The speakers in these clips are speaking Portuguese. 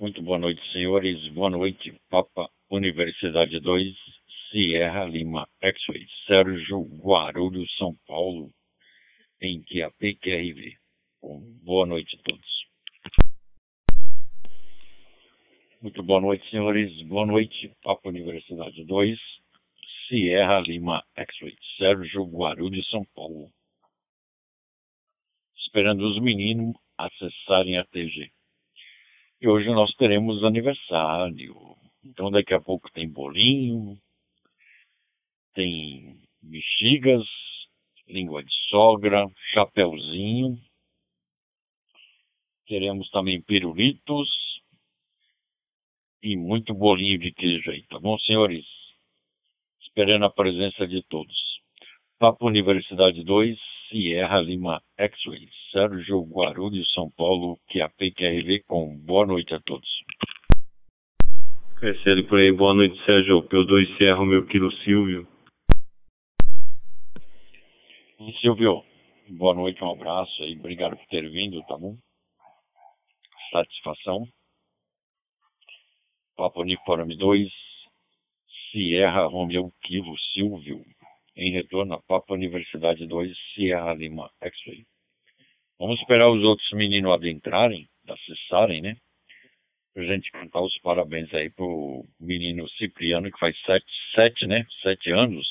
Muito boa noite, senhores. Boa noite, Papa Universidade 2, Sierra Lima X-Ray, Sérgio Guarulhos, São Paulo, em QAP QRV. Bom, boa noite a todos. Muito boa noite, senhores. Boa noite, Papa Universidade 2, Sierra Lima X-Ray, Sérgio Guarulhos, São Paulo. Esperando os meninos acessarem a TG. E hoje nós teremos aniversário. Então daqui a pouco tem bolinho, tem bexigas, língua de sogra, chapeuzinho. Teremos também pirulitos e muito bolinho de queijo aí, tá bom, senhores? Esperando a presença de todos. Papo Universidade 2, Sierra Lima X-Ray, Sérgio Guarulhos, São Paulo, QAP com boa noite a todos. Crescendo por aí, boa noite Sérgio, P2 Sierra, meu quilo Silvio. E Silvio, boa noite, um abraço aí, obrigado por ter vindo, tá bom? Satisfação. Papo Uniforme 2, Sierra Romeu Kilo Silvio em retorno a Papa Universidade 2, Sierra Lima X-Ray. Vamos esperar os outros meninos adentrarem, acessarem, né? Pra gente cantar os parabéns aí pro menino Cipriano, que faz sete, sete, né? Sete anos,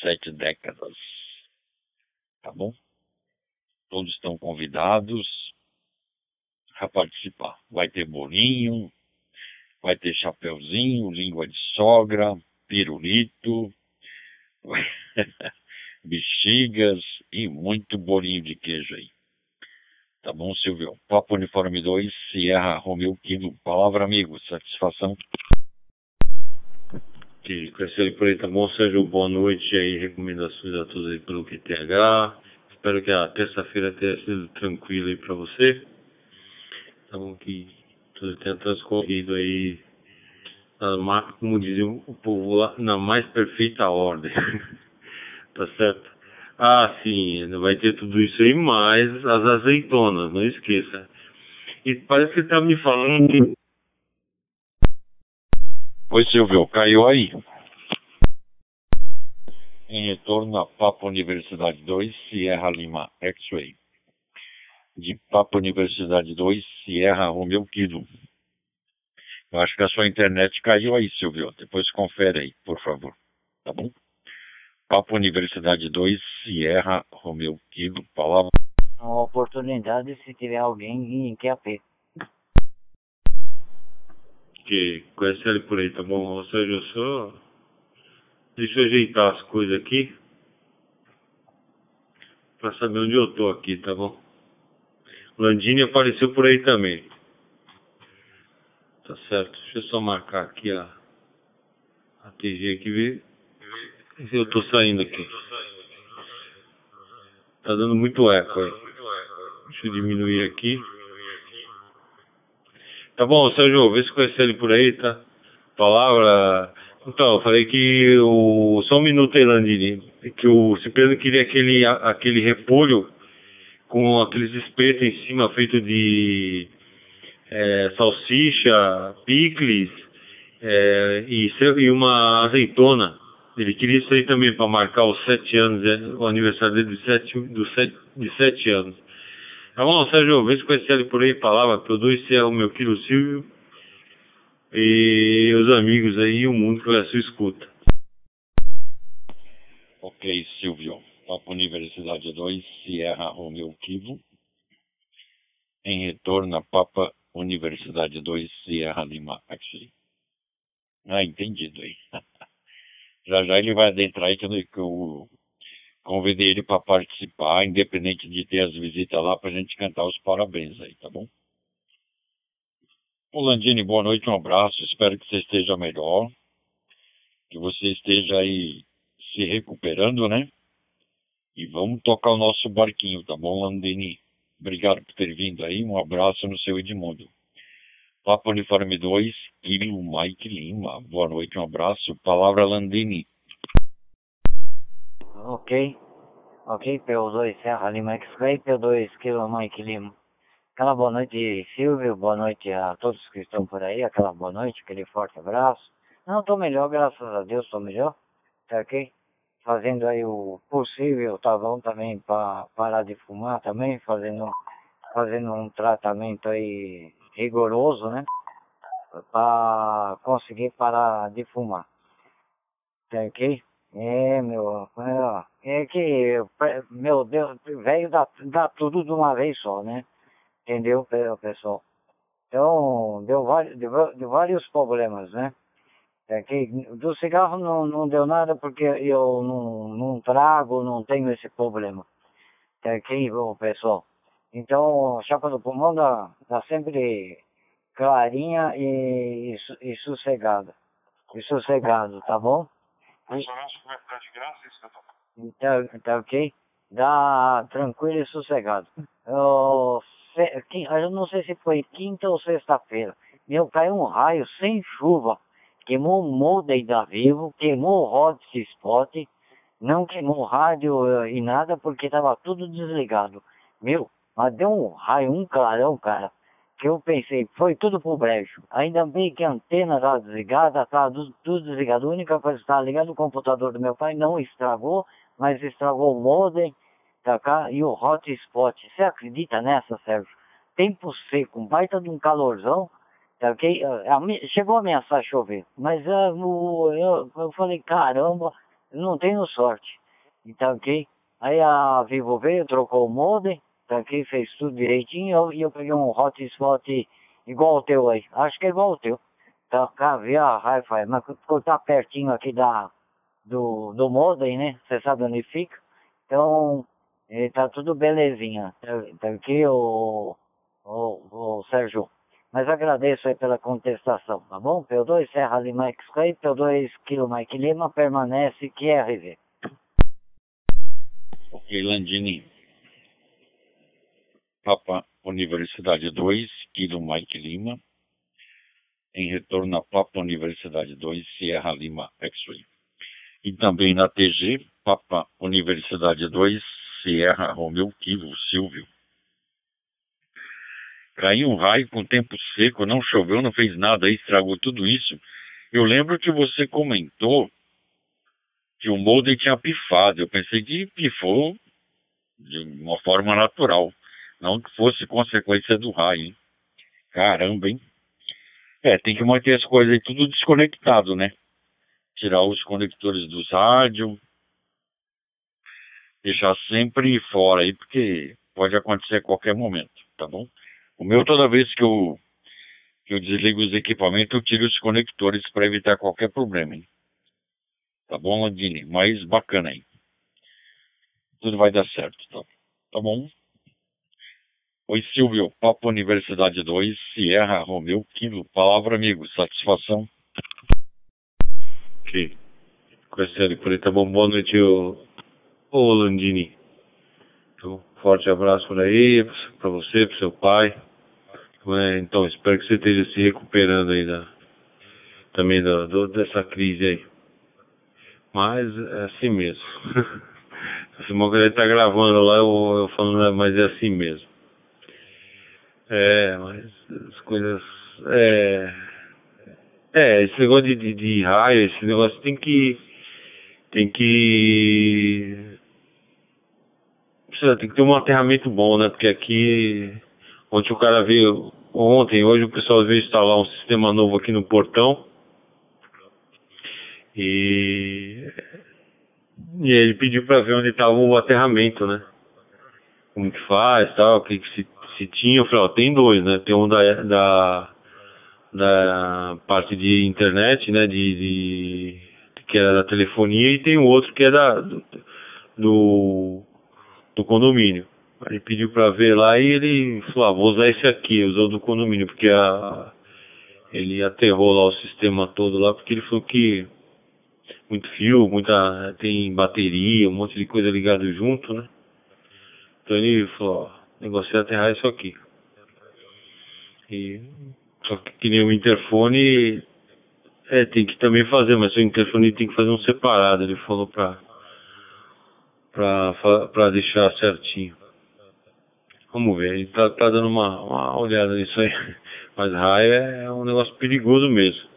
sete décadas. Tá bom? Todos estão convidados a participar. Vai ter bolinho, vai ter chapeuzinho, língua de sogra, pirulito, bexigas e muito bolinho de queijo aí. Tá bom, Silvio? Papo Uniforme 2, Sierra Romeu Kilo. Palavra, amigo. Satisfação. Que crescer por aí, tá bom, Sérgio? Boa noite aí. Recomendações a todos aí pelo QTH. Espero que a terça-feira tenha sido tranquila aí pra você. Tá bom que tudo tenha transcorrido aí como dizia o povo lá, na mais perfeita ordem. tá certo? Ah, sim, vai ter tudo isso aí, mais as azeitonas, não esqueça. E parece que tá me falando. Oi, Silvio, caiu aí. Em retorno a Papa Universidade 2, Sierra Lima X-Ray. De Papa Universidade 2, Sierra Romeu Kilo. Eu acho que a sua internet caiu aí, Silvio. Depois confere aí, por favor. Tá bom? Papo Universidade 2, Sierra, Romeu Kilo, palavra. Uma oportunidade se tiver alguém em QAP. Que conhece ele por aí, tá bom? Ou seja, eu só. Deixa eu ajeitar as coisas aqui. Pra saber onde eu tô aqui, tá bom? Landini apareceu por aí também. Tá certo. Deixa eu só marcar aqui a, a TG ver se eu tô saindo aqui. Tá dando muito eco aí. Deixa eu diminuir aqui. Tá bom, Sérgio, vê se conhece ele por aí, tá? Palavra. Então, eu falei que o. Só um minuto aí, Landini. Que o Cipriano queria aquele, aquele repolho com aqueles espetos em cima feito de é, salsicha, picles é, e, e, uma azeitona. Ele queria isso aí também para marcar os sete anos, é, o aniversário dele de sete, do sete, de sete anos. Tá bom, Sérgio, vê se conhece ele por aí, palavra, produz se é o meu quilo Silvio e os amigos aí e o mundo que a sua escuta. Ok, Silvio. Papo Universidade 2, Sierra Romeu Kivo. Em retorno a Papa Universidade 2, Sierra Lima X-Ray. Ah, entendido aí. já já ele vai adentrar aí que eu convidei ele para participar, independente de ter as visitas lá, para a gente cantar os parabéns aí, tá bom? Ô Landini, boa noite, um abraço, espero que você esteja melhor, que você esteja aí se recuperando, né? E vamos tocar o nosso barquinho, tá bom, Landini? Obrigado por ter vindo aí. Um abraço no seu Edmundo. Papo Uniforme 2, Kilo Mike Lima. Boa noite, um abraço. Palavra Landini. Ok. Ok, P2 Serra Lima X-Ray, P2 Kilo Mike Lima. Aquela boa noite, Silvio, boa noite a todos que estão por aí, aquela boa noite, aquele forte abraço. Não, tô melhor, graças a Deus, tô melhor, tá ok? Fazendo aí o possível, tá bom também, para parar de fumar também, fazendo, fazendo um tratamento aí rigoroso, né? Para conseguir parar de fumar, tá ok? É, meu, é, é que, meu Deus, velho dá, dá tudo de uma vez só, né? Entendeu, pessoal? Então, deu, deu, deu vários problemas, né? É que do cigarro não, não deu nada porque eu não, não trago, não tenho esse problema. É que, pessoal? Então, a chapa do pulmão dá, dá sempre clarinha e, e, e sossegada. E sossegado, tá bom? Então, tá ok? Dá tranquilo e sossegado. Eu, eu não sei se foi quinta ou sexta-feira. Meu, caiu um raio sem chuva. Queimou o modem da Vivo, queimou o hotspot, não queimou rádio eh, e nada porque estava tudo desligado. Meu, mas deu um raio, um clarão, cara que eu pensei, foi tudo pro brejo. Ainda bem que a antena estava desligada, estava tudo, tudo desligado. A única coisa que estava ligada, o computador do meu pai não estragou, mas estragou o modem tá cá, e o hotspot. Você acredita nessa, Sérgio? Tempo seco, baita de um calorzão, tá ok? Chegou a ameaçar chover, mas uh, eu, eu falei, caramba, não tenho sorte, tá ok? Aí a Vivo veio, trocou o modem, aqui fez tudo direitinho e eu, peguei um hotspot igual o teu aí. Acho que é igual o teu. Tá, cá, via Wi-Fi, mas tá pertinho aqui da, do, do modem, né? Você sabe onde fica. Então, eh, tá tudo belezinha. Tá, tá aqui o, o, o Sérgio. Mas agradeço aí pela contestação, tá bom? P2 Serra Lima X-Ray, P2 Kilo Mike Lima, permanece QRV. Ok, Landini. Papa Universidade 2, Kilo Mike Lima, em retorno à Papa Universidade 2, Sierra Lima X-Ray. E também na TG, Papa Universidade 2, Sierra Romeu Kilo Silvio. Caiu um raio com tempo seco, não choveu, não fez nada, estragou tudo isso. Eu lembro que você comentou que o molde tinha pifado. Eu pensei que pifou de uma forma natural. Não que fosse consequência do raio, hein? Caramba, hein? É, tem que manter as coisas aí tudo desconectado, né? Tirar os conectores dos rádios. Deixar sempre fora aí, porque pode acontecer a qualquer momento, tá bom? O meu, toda vez que eu, que eu desligo os equipamentos, eu tiro os conectores para evitar qualquer problema, hein? Tá bom, Landini? Mas bacana aí. Tudo vai dar certo, tá? Tá bom? Oi, Silvio, Papo Universidade 2, Sierra Romeu Quilo. Palavra, amigo, satisfação. Ok. Aí, tá bom? Boa noite, ô, ô Landini. Então, forte abraço por aí, pra você, pro seu pai. É, então, espero que você esteja se recuperando aí da, também da, do, dessa crise aí. Mas é assim mesmo. Se o ele tá gravando lá, eu, eu falando, mas é assim mesmo. É, mas as coisas. É. É, esse negócio de, de, de raio, esse negócio tem que. Tem que. Tem que ter um aterramento bom, né? Porque aqui. Ontem o cara veio. Ontem, hoje o pessoal veio instalar um sistema novo aqui no portão. E. E ele pediu para ver onde estava o aterramento, né? Como que faz, tal, o que, que se se tinha, eu falei, ó, tem dois, né? Tem um da, da, da parte de internet, né? De, de, que era da telefonia, e tem o outro que é da, do, do condomínio. Ele pediu para ver lá e ele falou, ah, vou usar esse aqui, usou do condomínio, porque a, ele aterrou lá o sistema todo lá, porque ele falou que muito fio, muita tem bateria, um monte de coisa ligado junto, né? Então ele falou, ó, negócio é aterrar isso aqui. E, só que, que nem o interfone, é, tem que também fazer, mas o interfone tem que fazer um separado, ele falou pra, pra, pra deixar certinho. Vamos ver, ele tá, tá dando uma, uma olhada nisso aí. Mas raio é um negócio perigoso mesmo.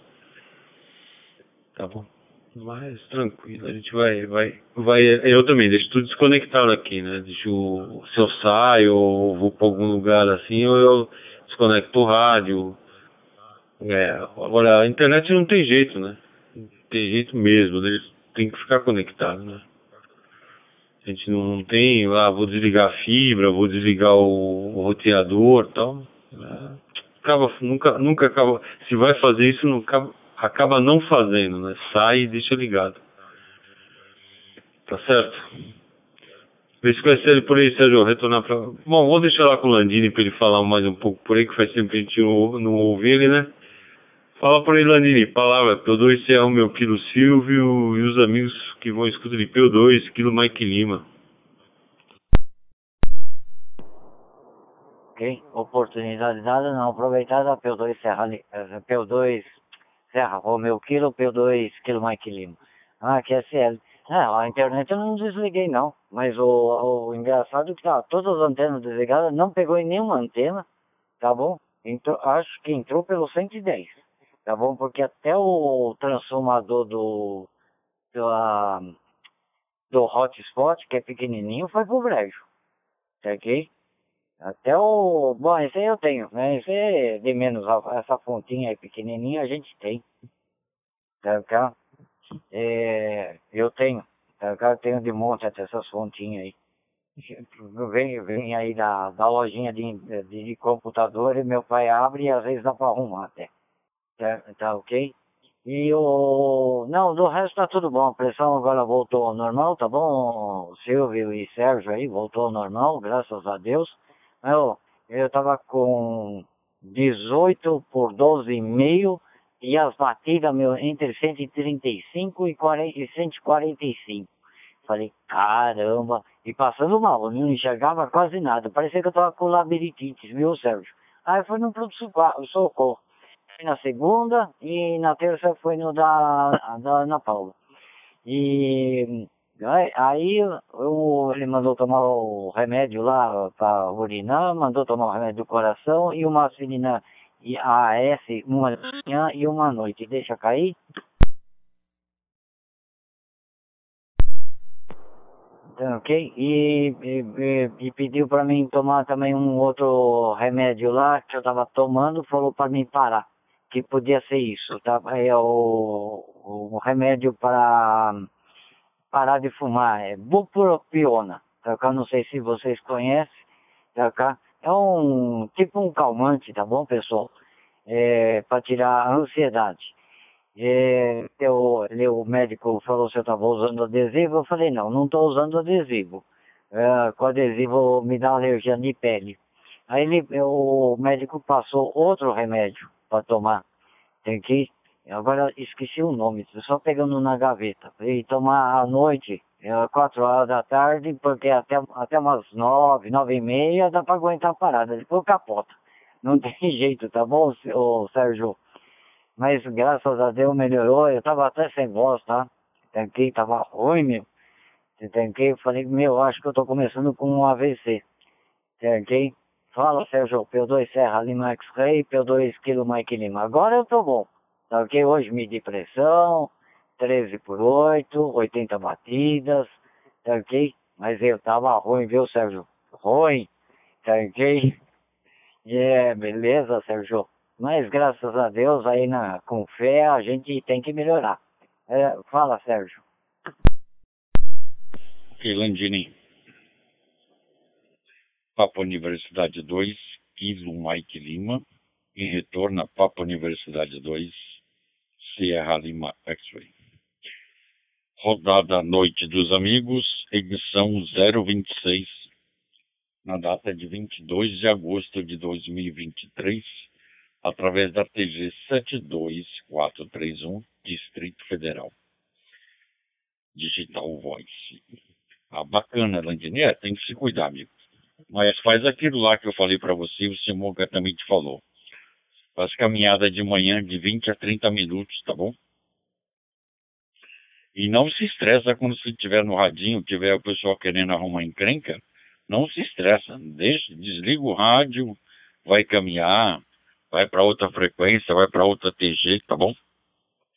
Tá bom? Mas tranquilo, a gente vai, vai, vai. Eu também deixo tudo desconectado aqui, né? Deixo, se eu saio ou vou pra algum lugar assim, eu, eu desconecto o rádio. É, agora a internet não tem jeito, né? Tem jeito mesmo, né? tem que ficar conectado, né? A gente não tem, ah, vou desligar a fibra, vou desligar o, o roteador tal. É, acaba, nunca, nunca acaba. Se vai fazer isso, não acaba, acaba não fazendo, né? Sai e deixa ligado. Tá certo? Vê se conhece ele por aí, Sérgio, retornar pra... Bom, vou deixar lá com o Landini pra ele falar mais um pouco por aí, que faz tempo que a gente não, não ouve ele, né? Fala por aí, Landini. Palavra, P2 é o meu quilo Silvio e os amigos que vão escutar de P2, quilo Mike Lima. Ok, oportunidade dada, não aproveitada, P2 Serra, P2 Serra Romeu Kilo, P2 Kilo Mike Lima. Ah, QSL. É, a internet eu não desliguei não, mas o, o engraçado é que tá, todas as antenas desligadas, não pegou em nenhuma antena, tá bom? Entrou, acho que entrou pelo 110, tá bom? Porque até o transformador do, do, uh, do hotspot, que é pequenininho, foi pro brejo, tá ok? Até o. Bom, esse aí eu tenho, né? Esse é de menos. Essa fontinha aí pequenininha a gente tem. Tá, cá? É, eu tenho. Tá, cá? Eu tenho de monte até essas fontinhas aí. Vem, vem aí da, da lojinha de, de, de computador e meu pai abre e às vezes dá pra arrumar até. Tá, tá ok? E o. Não, do resto tá tudo bom. A pressão agora voltou ao normal, tá bom? Silvio e Sérgio aí voltou ao normal, graças a Deus. Eu, eu tava com 18 por 12,5 e as batidas meu, entre 135 e, 40, e 145. Falei, caramba, e passando mal, eu não enxergava quase nada. Parecia que eu tava com labirintite, viu, Sérgio? Aí foi no pronto-socorro. Na segunda e na terça foi no da, da Ana Paula. E Aí eu, ele mandou tomar o remédio lá para urinar, mandou tomar o remédio do coração e uma aspirina AS, uma manhã e uma noite. Deixa cair. Ok? E, e, e pediu para mim tomar também um outro remédio lá que eu estava tomando, falou para mim parar, que podia ser isso, tá? É o, o remédio para parar de fumar, é bupropiona, tá? Eu não sei se vocês conhecem, tá? É um tipo um calmante, tá bom, pessoal? É, para tirar a ansiedade. É, eu, o médico falou se eu estava usando adesivo, eu falei, não, não estou usando adesivo. É, com adesivo me dá alergia de pele. Aí ele, o médico passou outro remédio para tomar. Tem que Agora esqueci o nome, só pegando na gaveta. E tomar à noite, é, quatro horas da tarde, porque até, até umas nove, nove e meia dá para aguentar a parada. Depois capota. Não tem jeito, tá bom, ô, Sérgio? Mas graças a Deus melhorou. Eu tava até sem voz, tá? Tanquei, tava ruim, meu. Tanquei, falei, meu, acho que eu tô começando com um AVC. Tanquei. Fala, Sérgio, P2 Serra Lima X-Ray, P2 Kilo Mike Lima. Agora eu tô bom. Tá ok? Hoje medi pressão, 13 por 8, 80 batidas, tá ok? Mas eu tava ruim, viu, Sérgio? Ruim, tá ok? É, beleza, Sérgio. Mas graças a Deus, aí na, com fé, a gente tem que melhorar. É, fala, Sérgio. Ok. Papo Universidade 2, Kilo Mike Lima. Em retorno a Papo Universidade 2, Sierra Lima X-Ray. Rodada Noite dos Amigos, edição 026, na data de 22 de agosto de 2023, através da TG 72431, Distrito Federal. Digital Voice. Ah, bacana, Landini. É, tem que se cuidar, amigo. Mas faz aquilo lá que eu falei para você, o Simoga também te falou. Faz caminhada de manhã de 20 a 30 minutos, tá bom? E não se estressa quando você estiver no radinho, tiver o pessoal querendo arrumar encrenca, Não se estressa, deixa, desliga o rádio, vai caminhar, vai para outra frequência, vai para outra TG, tá bom?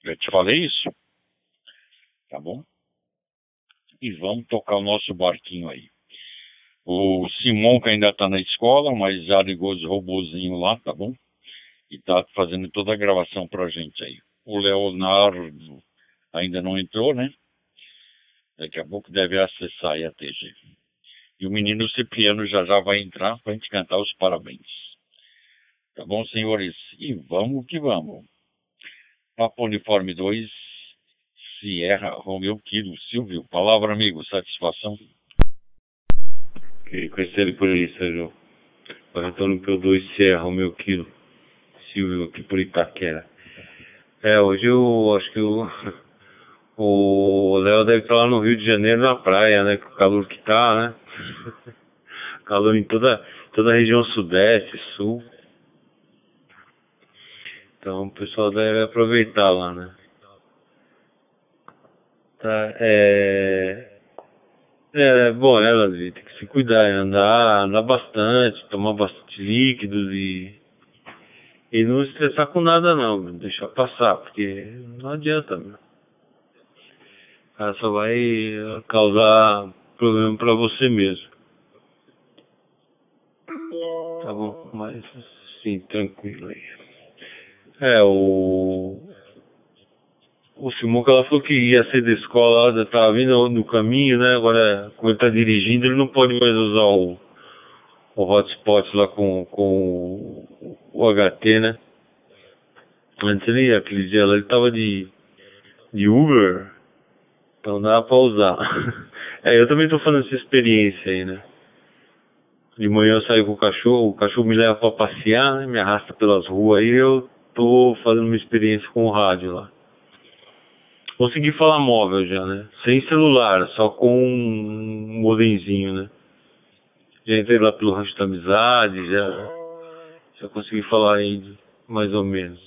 Já te falei isso. Tá bom? E vamos tocar o nosso barquinho aí. O Simon, que ainda tá na escola, mas já ligou os robozinhos lá, tá bom? E tá fazendo toda a gravação pra gente aí. O Leonardo ainda não entrou, né? Daqui a pouco deve acessar aí a TG. E o menino Cipriano já já vai entrar pra gente cantar os parabéns. Tá bom, senhores? E vamos que vamos. Papo Uniforme 2, Sierra, Romeu Kilo, Silvio. Palavra, amigo. Satisfação. Conhecer ele por aí, Sérgio. Antônio P2, Sierra, Romeu Kilo, Silvio, aqui por Itaquera. É, hoje eu acho que o, o Léo deve estar lá no Rio de Janeiro na praia, né? Com o calor que tá, né? calor em toda, toda a região sudeste, sul. Então o pessoal deve aproveitar lá, né? Tá, é... É, bom, ela tem que se cuidar, andar, andar bastante, tomar bastante líquidos e e não estressar com nada não, deixar passar, porque não adianta, meu. Ela só vai causar problema para você mesmo. Tá bom, mas sim, tranquilo aí. É, o. O Simão que ela falou que ia ser da escola, tava vindo no caminho, né? Agora, quando ele tá dirigindo, ele não pode mais usar o o hotspot lá com, com o HT, né? Antes ele, aquele dia lá, ele tava de, de Uber, então dá pra usar. é, eu também tô fazendo essa experiência aí, né? De manhã eu saio com o cachorro, o cachorro me leva pra passear, né? Me arrasta pelas ruas aí, eu tô fazendo uma experiência com o rádio lá. Consegui falar móvel já, né? Sem celular, só com um modemzinho, né? já entrei lá pelo rancho da amizade, já, já consegui falar aí mais ou menos.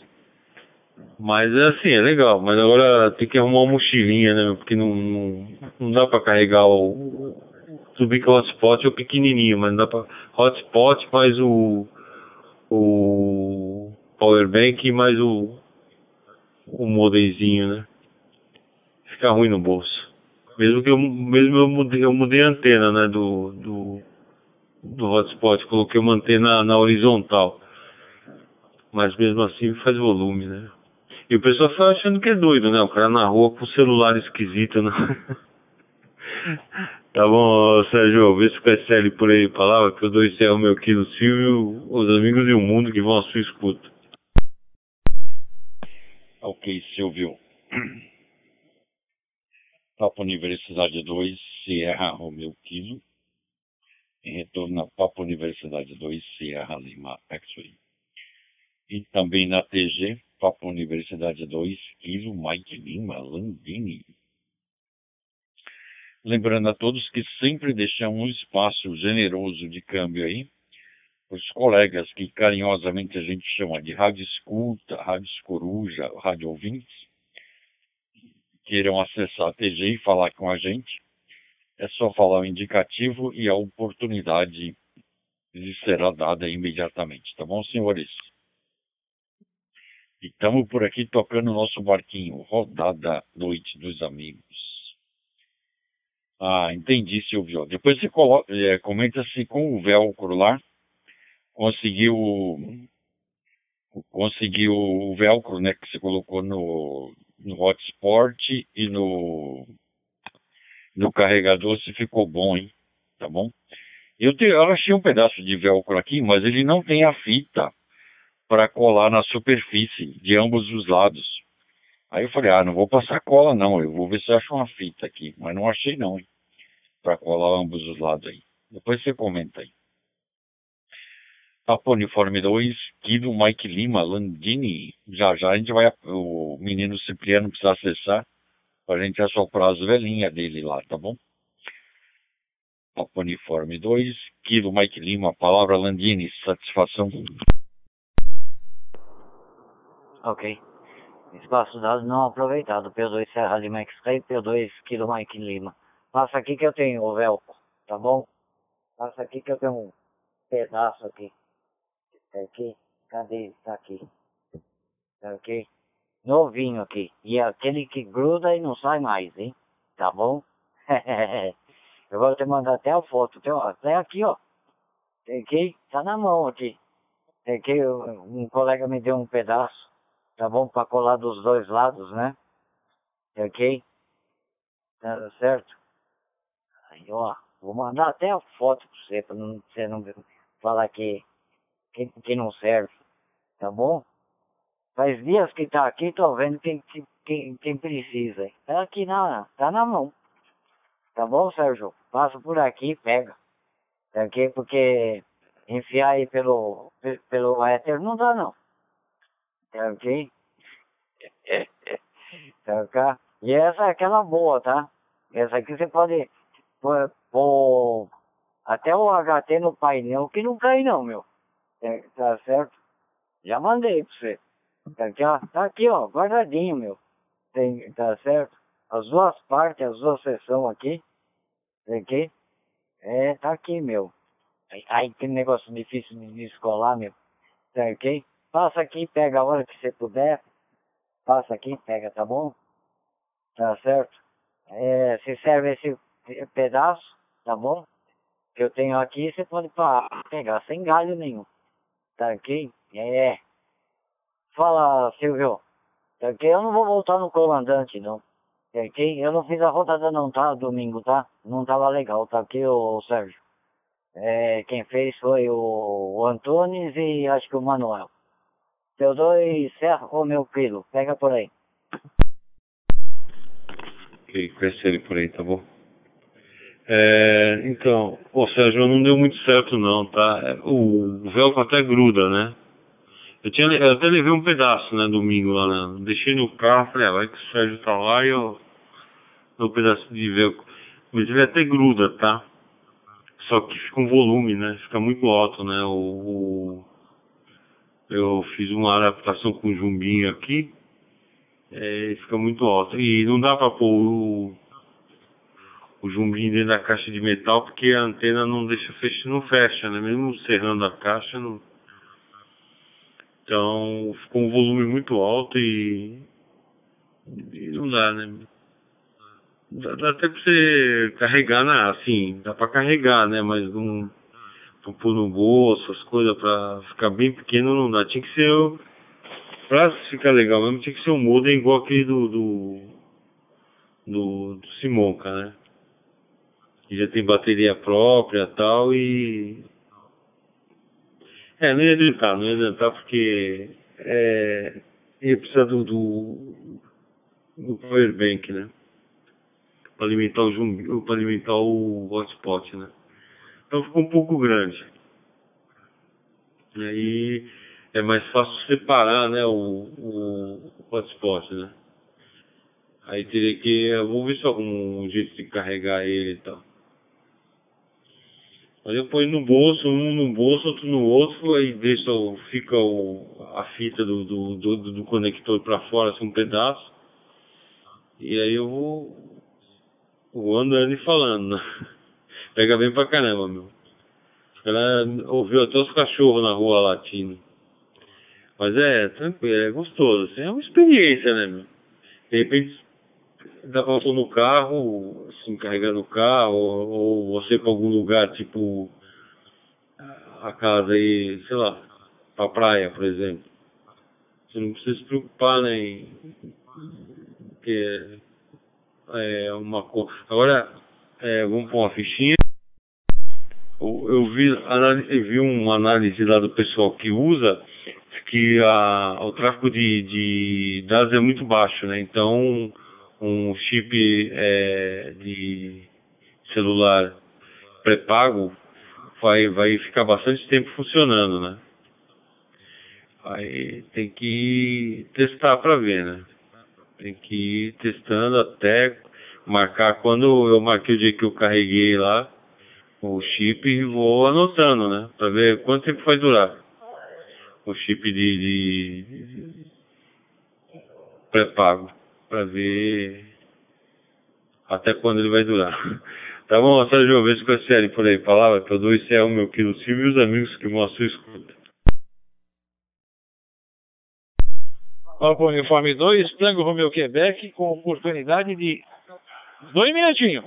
Mas é assim, é legal, mas agora tem que arrumar uma mochilinha, né? Porque não, não, não dá pra carregar o. Tudo o hotspot é o pequenininho, mas não dá pra. Hotspot mais o. O. Powerbank mais o. O modemzinho, né? Fica ruim no bolso. Mesmo que eu, mesmo eu mudei, eu mudei a antena, né? Do, do, do hotspot, coloquei uma antena na horizontal. Mas mesmo assim faz volume, né? E o pessoal fica achando que é doido, né? O cara na rua com o celular esquisito, né? tá bom, Sérgio, vê se conhece ele por aí, palavra, que eu dou esse é o meu querido Silvio, os amigos e o mundo que vão à sua escuta. Ok, Silvio. Papo Universidade 2, Sierra Romeu Kilo em retorno na Papa Universidade 2, Sierra Lima X-Ray. E também na TG, Papa Universidade 2, Kilo Mike Lima Landini. Lembrando a todos que sempre deixamos um espaço generoso de câmbio aí, para os colegas que carinhosamente a gente chama de rádio escuta, rádio coruja, rádio ouvintes, queiram acessar a TG e falar com a gente é só falar o indicativo e a oportunidade lhe será dada imediatamente, tá bom, senhores? E estamos por aqui tocando o nosso barquinho, rodada noite dos amigos. Ah, entendi, Silvio. Depois você coloca, é, comenta se com o velcro lá conseguiu conseguiu o velcro, né, que você colocou no, no hotspot e no no carregador se ficou bom, hein? Tá bom? Eu, te, eu achei um pedaço de velcro aqui, mas ele não tem a fita para colar na superfície de ambos os lados. Aí eu falei, ah, não vou passar cola não, eu vou ver se acho uma fita aqui. Mas não achei não, hein? Para colar ambos os lados aí. Depois você comenta aí. Papo Uniforme 2, Guido Mike Lima, Landini. Já já a gente vai, o menino Cipriano precisa acessar para a gente assoprar as velhinhas dele lá, tá bom? Papo Uniforme 2, Kilo Mike Lima, Palavra Landini, satisfação. Ok. Espaço dado não aproveitado, P2 Serra Lima X-Ray, P2 Kilo Mike Lima. Passa aqui que eu tenho o velcro, tá bom? Passa aqui que eu tenho um pedaço aqui. Tá aqui? Cadê? Tá aqui. Tá ok? Novinho aqui. E é aquele que gruda e não sai mais, hein? Tá bom? eu vou te mandar até a foto. Tem, até aqui, ó. Tá ok? Tá na mão aqui. Tá ok? Um colega me deu um pedaço. Tá bom? Pra colar dos dois lados, né? Tá ok? Tá certo? Aí, ó. Vou mandar até a foto pra você, pra não, você não falar que, que, que não serve. Tá bom? Faz dias que tá aqui, tô vendo quem, quem, quem precisa. Tá aqui na, tá na mão. Tá bom, Sérgio? Passa por aqui pega. Tá aqui? Porque enfiar aí pelo, pelo éter não dá não. Tá ok? tá ok? E essa é aquela boa, tá? Essa aqui você pode pôr, pôr até o HT no painel que não cai não, meu. É, tá certo? Já mandei pra você. Tá aqui, ó, tá aqui, ó, guardadinho, meu. Tem, tá certo? As duas partes, as duas seções aqui. Tá aqui? É, tá aqui, meu. Ai, que negócio difícil de escolar, meu. Tá ok? Passa aqui, pega a hora que você puder. Passa aqui, pega, tá bom? Tá certo? É, se serve esse pedaço, tá bom? Que eu tenho aqui, você pode pegar sem galho nenhum. Ok? É. Fala, Silvio. Ok? Eu não vou voltar no comandante, não. Ok? Eu não fiz a rodada não, tá? Domingo, tá? Não tava legal, tá ok, ô Sérgio? É, quem fez foi o, o Antunes e acho que o Manuel. Teu dois Serra ou meu filho, pega por aí. Ok, conhece ele por aí, tá bom? É, então, o Sérgio, não deu muito certo não, tá? O, o velcro até gruda, né? Eu, tinha, eu até levei um pedaço, né, domingo lá, né? Deixei no carro, falei, ah, vai que o Sérgio tá lá e eu dou um pedaço de velcro. Mas ele até gruda, tá? Só que fica um volume, né? Fica muito alto, né? O, o eu fiz uma adaptação com jumbinho aqui. É, fica muito alto. E não dá pra pôr o, o jumbinho dentro da caixa de metal porque a antena não deixa fechar, não fecha, né? Mesmo cerrando a caixa não. Então ficou um volume muito alto e, e não dá, né? Dá, dá até pra você carregar, né? assim, dá pra carregar, né? Mas não pra pôr no bolso, as coisas pra ficar bem pequeno não dá. Tinha que ser, pra ficar legal mesmo, tinha que ser um modem igual aquele do, do, do, do Simonca, né? Que já tem bateria própria tal e... É, não ia adiantar, não ia adiantar porque é, ia precisar do, do, do power bank, né? Para alimentar o para alimentar o hotspot, né? Então ficou um pouco grande. E aí é mais fácil separar, né, o, o, o hotspot, né? Aí teria que, eu vou ver se algum jeito de carregar ele e tal. Aí eu ponho no bolso, um no bolso, outro no outro, aí deixa, fica o, a fita do, do, do, do conector para fora, assim, um pedaço. E aí eu vou, andando e falando, né? Pega bem pra caramba, meu. Ela ouviu até os cachorros na rua latindo. Mas é, tranquilo, é gostoso, assim, é uma experiência, né, meu? De repente, pra pôr no carro, assim, carregando o carro, ou, ou você pra algum lugar, tipo, a casa aí, sei lá, pra praia, por exemplo. Você não precisa se preocupar, né, em, que é uma coisa. Agora, é, vamos pôr uma fichinha. Eu, eu vi, eu vi uma análise lá do pessoal que usa que a, o tráfego de, de dados é muito baixo, né? Então, um chip é, de celular pré-pago vai, vai ficar bastante tempo funcionando, né? Aí tem que testar para ver, né? Tem que ir testando até marcar quando eu marquei o dia que eu carreguei lá o chip vou anotando, né? Para ver quanto tempo vai durar. O chip de, de pré-pago. Para ver até quando ele vai durar. Tá bom, Sérgio, vê se com a série por aí. Palavra, eu dou esse é o meu querido Silvio e os amigos que mostram escuta. Papa Uniforme 2, Tango Romeu Quebec, com oportunidade de dois minutinhos.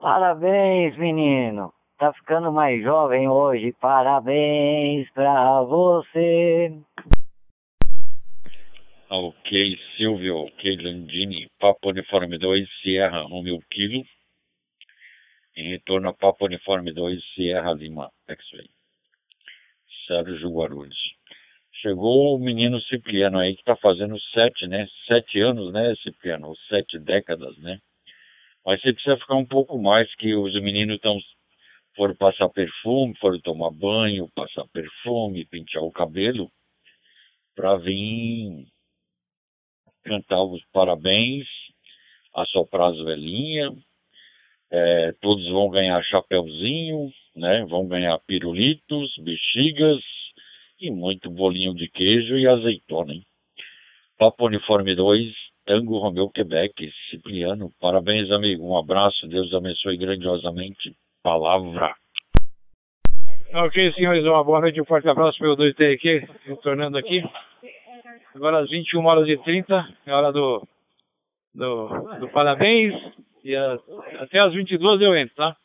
Parabéns, menino. Tá ficando mais jovem hoje. Parabéns pra você. Ok, Silvio, ok, Landini, Papo Uniforme 2, Sierra Romeo Kilo. Em retorno a Papo Uniforme 2, Sierra Lima, X-Ray. Sérgio Guarulhos. Chegou o menino Cipriano aí, que tá fazendo sete, né? Sete anos, né, Cipriano? Ou sete décadas, né? Mas você precisa ficar um pouco mais, que os meninos estão foram passar perfume, foram tomar banho, passar perfume, pentear o cabelo, para vir cantar os parabéns, assoprar as velhinhas, é, todos vão ganhar chapéuzinho, né? Vão ganhar pirulitos, bexigas e muito bolinho de queijo e azeitona, hein? Papo Uniforme 2, Tango Romeu Quebec, Cipriano. Parabéns, amigo. Um abraço. Deus abençoe grandiosamente. Palavra. Ok, senhores, uma boa noite, um forte abraço pelo 2T aqui, retornando aqui. Agora às 21 horas e 30, é hora do, do, do parabéns. E a, até às 22 eu entro, tá?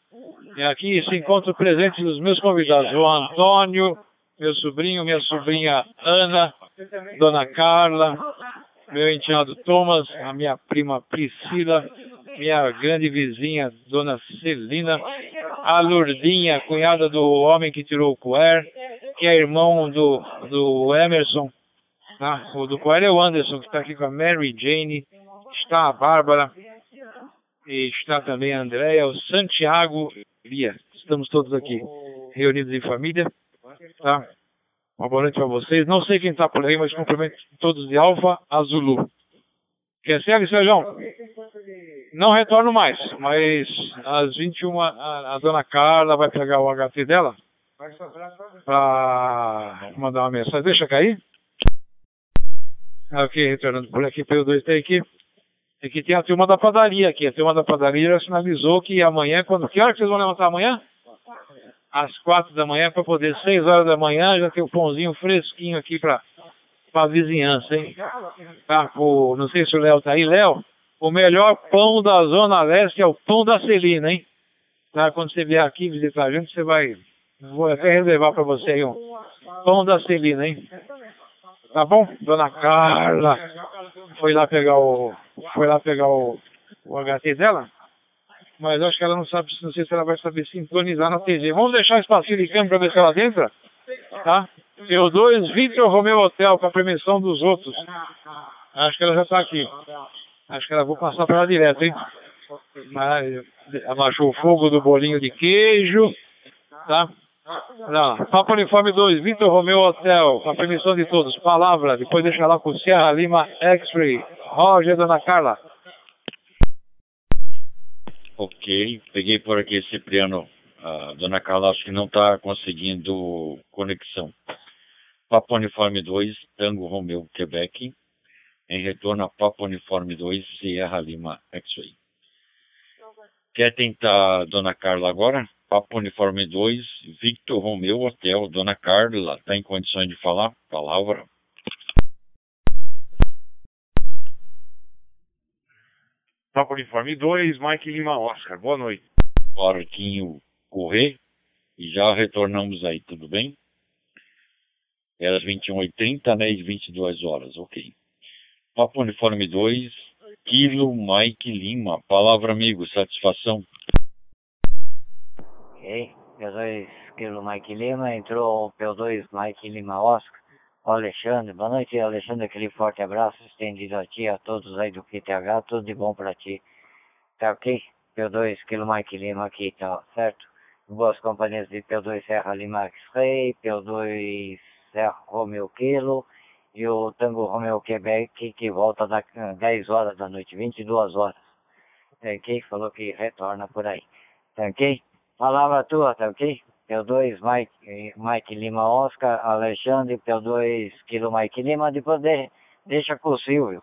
E aqui se encontra o presente dos meus convidados, o Antônio, meu sobrinho, minha sobrinha Ana, Dona Carla, meu enteado Thomas, a minha prima Priscila, minha grande vizinha Dona Celina, a Lurdinha, cunhada do homem que tirou o Coer, que é irmão do, do Emerson, tá? o do Coer é o Anderson, que está aqui com a Mary Jane, está a Bárbara, e está também a Andréia, o Santiago Via. Estamos todos aqui reunidos em família, tá? Uma boa noite para vocês. Não sei quem está por aí, mas cumprimento todos de Alfa Azulu. Quer segue, Sérgio? Não retorno mais, mas às 21 a, a dona Carla vai pegar o HT dela para mandar uma mensagem. Deixa cair. Ok, retornando por aqui pelo 2T aqui. Aqui tem a turma da padaria aqui. A turma da padaria já sinalizou que amanhã, quando. Que hora que vocês vão levantar amanhã? Às quatro da manhã, para poder, seis horas da manhã, já ter o pãozinho fresquinho aqui para a vizinhança, hein? Tá, não sei se o Léo tá aí, Léo. O melhor pão da Zona Leste é o pão da Celina, hein? Tá, quando você vier aqui visitar a gente, você vai. Vou até reservar para você aí um pão da Celina, hein? Tá bom? Dona Carla foi lá pegar o. Foi lá pegar o, o HT dela. Mas acho que ela não sabe, não sei se ela vai saber sintonizar na TV. Vamos deixar o espacinho de câmera para ver se ela entra? Tá? Eu dois, Victor Romeu Hotel, com a permissão dos outros. Acho que ela já está aqui. Acho que ela vou passar para ela direto, hein? Mas abaixou o fogo do bolinho de queijo. Tá? Não, Papa Uniforme 2, Vitor Romeu Hotel, com a permissão de todos. Palavra, depois deixa lá com Sierra Lima X-Ray. Roger, Dona Carla. Ok, peguei por aqui Cipriano. A dona Carla acho que não está conseguindo conexão. Papa Uniforme 2, Tango Romeu, Quebec. Em retorno a Papa Uniforme 2, Sierra Lima X-Ray. Quer tentar Dona Carla agora? Papa Uniforme 2, Victor Romeu Hotel. Dona Carla, está em condições de falar? Palavra. Papa Uniforme 2, Mike Lima Oscar. Boa noite. Barquinho correr e já retornamos aí, tudo bem? Era às 21h30, né? E 22 horas, ok. Papa Uniforme 2, Kilo Mike Lima. Palavra, amigo, satisfação. Ok, P2 Kilo Mike Lima, entrou o P2 Mike Lima Oscar. O Alexandre, boa noite Alexandre, aquele forte abraço estendido a ti, a todos aí do QTH, tudo de bom pra ti. Tá ok? P2 Kilo Mike Lima aqui, tá certo? Boas companhias de P2 Serra Lima X-Ray, P2 Serra Romeo Kilo e o Tango Romeo Quebec que volta da 10 horas da noite, 22 horas. Tá ok? Falou que retorna por aí. Tá ok? Palavra tua, tá ok? P2 Mike, Mike Lima Oscar, Alexandre, P2 Kilo Mike Lima, depois de, deixa com o Silvio,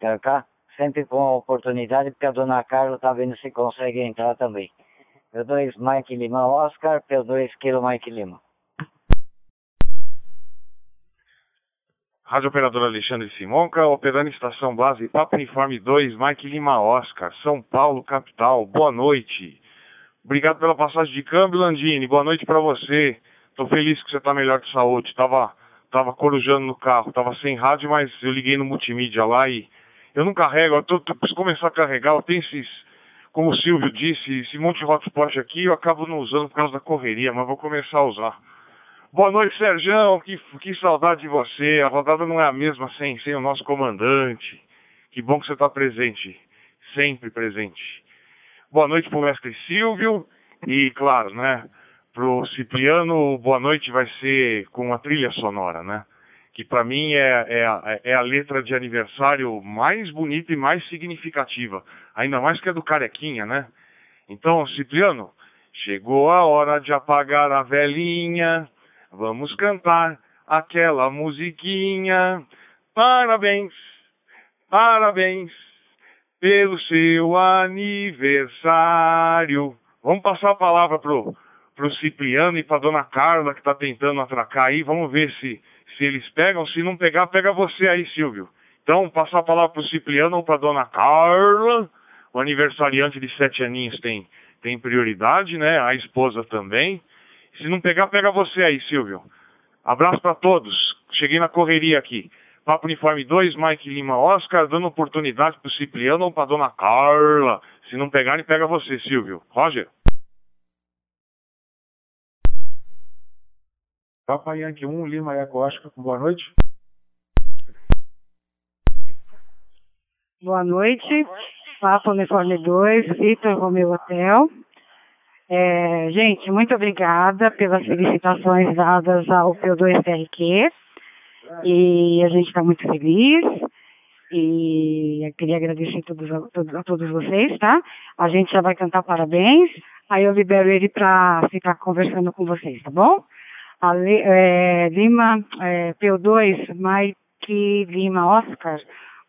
tá ok? sempre com a oportunidade, porque a dona Carla tá vendo se consegue entrar também. P2 Mike Lima Oscar, P2 Kilo Mike Lima. Rádio Operador Alexandre Simonca, operando estação base Papo Uniforme 2, Mike Lima Oscar, São Paulo, capital. Boa noite. Obrigado pela passagem de câmbio, Landini. Boa noite para você. Tô feliz que você tá melhor de saúde. Tava, tava corujando no carro, tava sem rádio, mas eu liguei no multimídia lá e eu não carrego. Eu tô, tô, preciso começar a carregar. Eu tenho esses, como o Silvio disse, esse monte de hotspot aqui eu acabo não usando por causa da correria, mas vou começar a usar. Boa noite, Sérgio. Que, que saudade de você. A rodada não é a mesma sem, sem o nosso comandante. Que bom que você está presente. Sempre presente. Boa noite pro mestre Silvio. E, claro, né? Pro Cipriano, boa noite vai ser com a trilha sonora, né? Que para mim é, é, a, é a letra de aniversário mais bonita e mais significativa. Ainda mais que é do Carequinha, né? Então, Cipriano, chegou a hora de apagar a velhinha Vamos cantar aquela musiquinha. Parabéns, parabéns pelo seu aniversário. Vamos passar a palavra pro, pro Cipriano e pra dona Carla que tá tentando atracar aí. Vamos ver se, se eles pegam. Se não pegar, pega você aí, Silvio. Então, passar a palavra pro Cipriano ou pra dona Carla. O aniversariante de sete aninhos tem, tem prioridade, né? A esposa também. Se não pegar, pega você aí, Silvio. Abraço para todos. Cheguei na correria aqui. Papo Uniforme 2, Mike Lima Oscar, dando oportunidade pro Cipriano ou pra dona Carla. Se não pegarem, pega você, Silvio. Roger. Papa Yankee 1, Lima Eco Oscar, boa noite. Boa noite. Papa Uniforme 2, Vitor Romeu Hotel. É, gente, muito obrigada pelas felicitações dadas ao P2TRQ. E a gente está muito feliz. E queria agradecer a todos, a, todos, vocês, tá? A gente já vai cantar parabéns. Aí eu libero ele para ficar conversando com vocês, tá bom? A, é, Lima, é, P2, Mike Lima Oscar.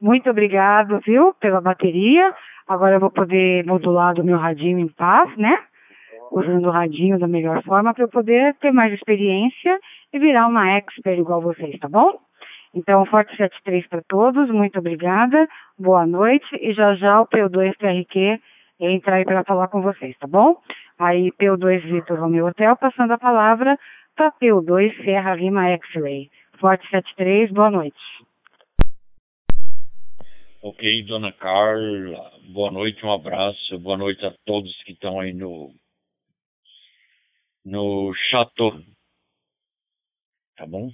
Muito obrigado, viu, pela bateria. Agora eu vou poder modular do meu radinho em paz, né? Usando o radinho da melhor forma para eu poder ter mais experiência e virar uma expert igual vocês, tá bom? Então, forte 73 para todos, muito obrigada, boa noite e já já o P2TRQ entra aí para falar com vocês, tá bom? Aí P2 Vitor Romeo Hotel, passando a palavra para P2 Serra Lima X-Ray. Forte 73, boa noite. Ok, dona Carla, boa noite, um abraço, boa noite a todos que estão aí no no Chateau. Tá bom?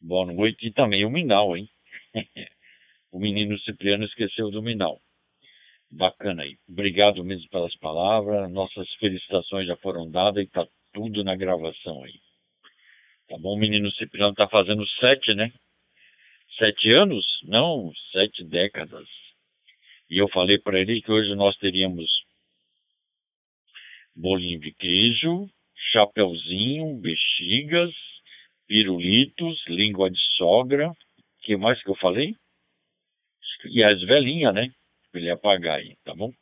Boa noite. E também o Minal, hein? o menino Cipriano esqueceu do Minal. Bacana aí. Obrigado mesmo pelas palavras. Nossas felicitações já foram dadas e tá tudo na gravação aí. Tá bom? O menino Cipriano tá fazendo sete, né? Sete anos? Não, sete décadas. E eu falei para ele que hoje nós teríamos bolinho de queijo, chapeuzinho, bexigas, pirulitos, língua de sogra. que mais que eu falei? E as velhinhas, né? Pra ele apagar aí, tá bom?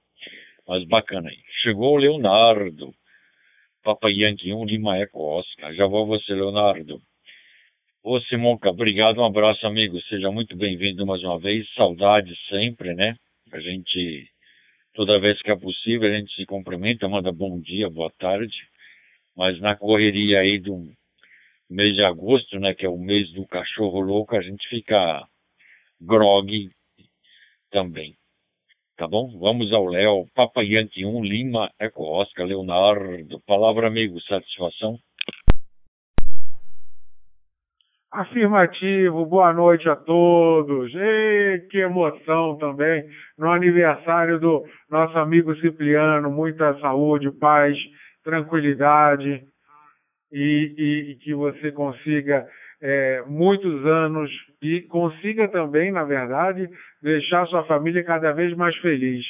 Mas bacana aí. Chegou o Leonardo. Papai Yankee 1 Lima Eco Oscar. Já vou você, Leonardo. Ô Simonca, obrigado, um abraço, amigo. Seja muito bem-vindo mais uma vez. Saudade sempre, né? A gente, toda vez que é possível, a gente se cumprimenta, manda bom dia, boa tarde mas na correria aí do mês de agosto, né, que é o mês do cachorro louco, a gente fica grog também. Tá bom? Vamos ao Léo, Papa Yankee 1, Lima, Eco Oscar, Leonardo. Palavra, amigo, satisfação? Afirmativo, boa noite a todos. Ei, que emoção também no aniversário do nosso amigo Cipriano. Muita saúde, paz tranquilidade e, e, e que você consiga é, muitos anos e consiga também, na verdade, deixar sua família cada vez mais feliz.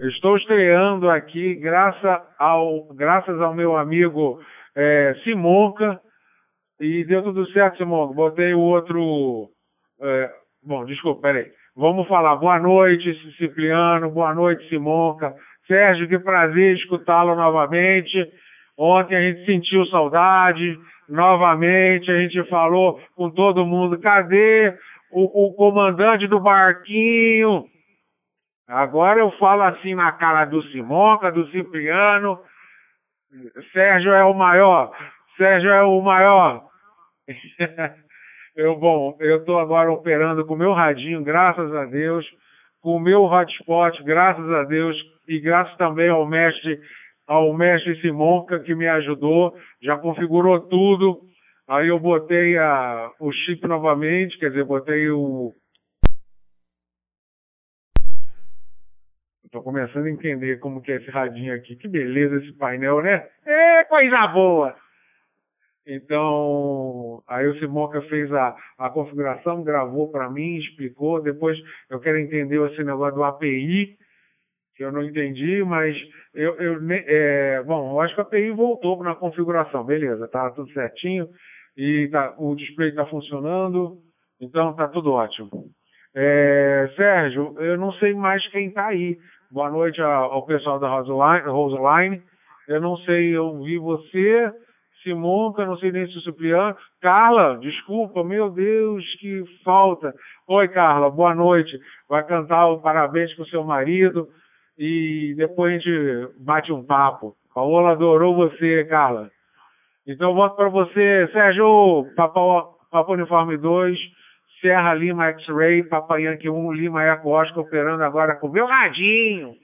Estou estreando aqui graças ao, graças ao meu amigo é, Simonca e deu tudo certo, Simonca. Botei o outro É, bom, desculpa, peraí. Vamos falar boa noite, Cipriano, boa noite, Simonca. Sérgio, que prazer escutá-lo novamente. Ontem a gente sentiu saudade, novamente a gente falou com todo mundo. Cadê o, o comandante do barquinho? Agora eu falo assim na cara do Simonca, do Cipriano. Sérgio é o maior. Sérgio é o maior. eu, bom, eu estou agora operando com o meu radinho, graças a Deus, com o meu hotspot, graças a Deus, e graças também ao mestre, ao mestre Simonca que me ajudou, já configurou tudo. Aí eu botei a, o chip novamente, quer dizer, botei o, Estou começando a entender como que é esse radinho aqui. Que beleza esse painel, né? É coisa boa! Então, aí o Simonca fez a, a configuração, gravou para mim, explicou. Depois eu quero entender esse negócio do API, que eu não entendi, mas eu, eu é, bom, eu acho que a API voltou na configuração, beleza, tá tudo certinho e tá, o display está funcionando, então tá tudo ótimo. É, Sérgio, eu não sei mais quem está aí. Boa noite ao pessoal da Roseline. Eu não sei, eu vi você, Simonca, não sei nem se o Cipriano. Carla, desculpa, meu Deus, que falta. Oi, Carla, boa noite. Vai cantar o parabéns com seu marido e depois a gente bate um papo. Paola adorou você, Carla. Então, volto para você, Sérgio, Papo, Papo Uniforme 2. Serra Lima X-Ray, Papa Yankee 1, Lima Eco Oscar, operando agora com o meu radinho.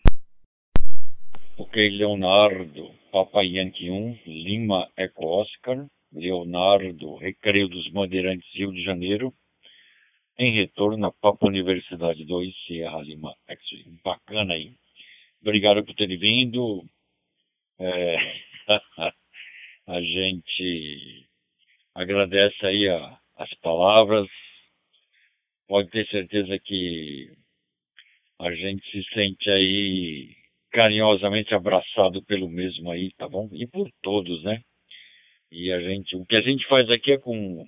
Ok, Leonardo, Papa Yankee 1, Lima Eco Oscar, Leonardo, Recreio dos Bandeirantes, Rio de Janeiro, em retorno à Papa Universidade 2, Serra Lima X-Ray. Bacana aí. Obrigado por ter vindo. É, a gente agradece aí a, as palavras, pode ter certeza que a gente se sente aí carinhosamente abraçado pelo mesmo aí, tá bom? E por todos, né? E a gente, o que a gente faz aqui é com,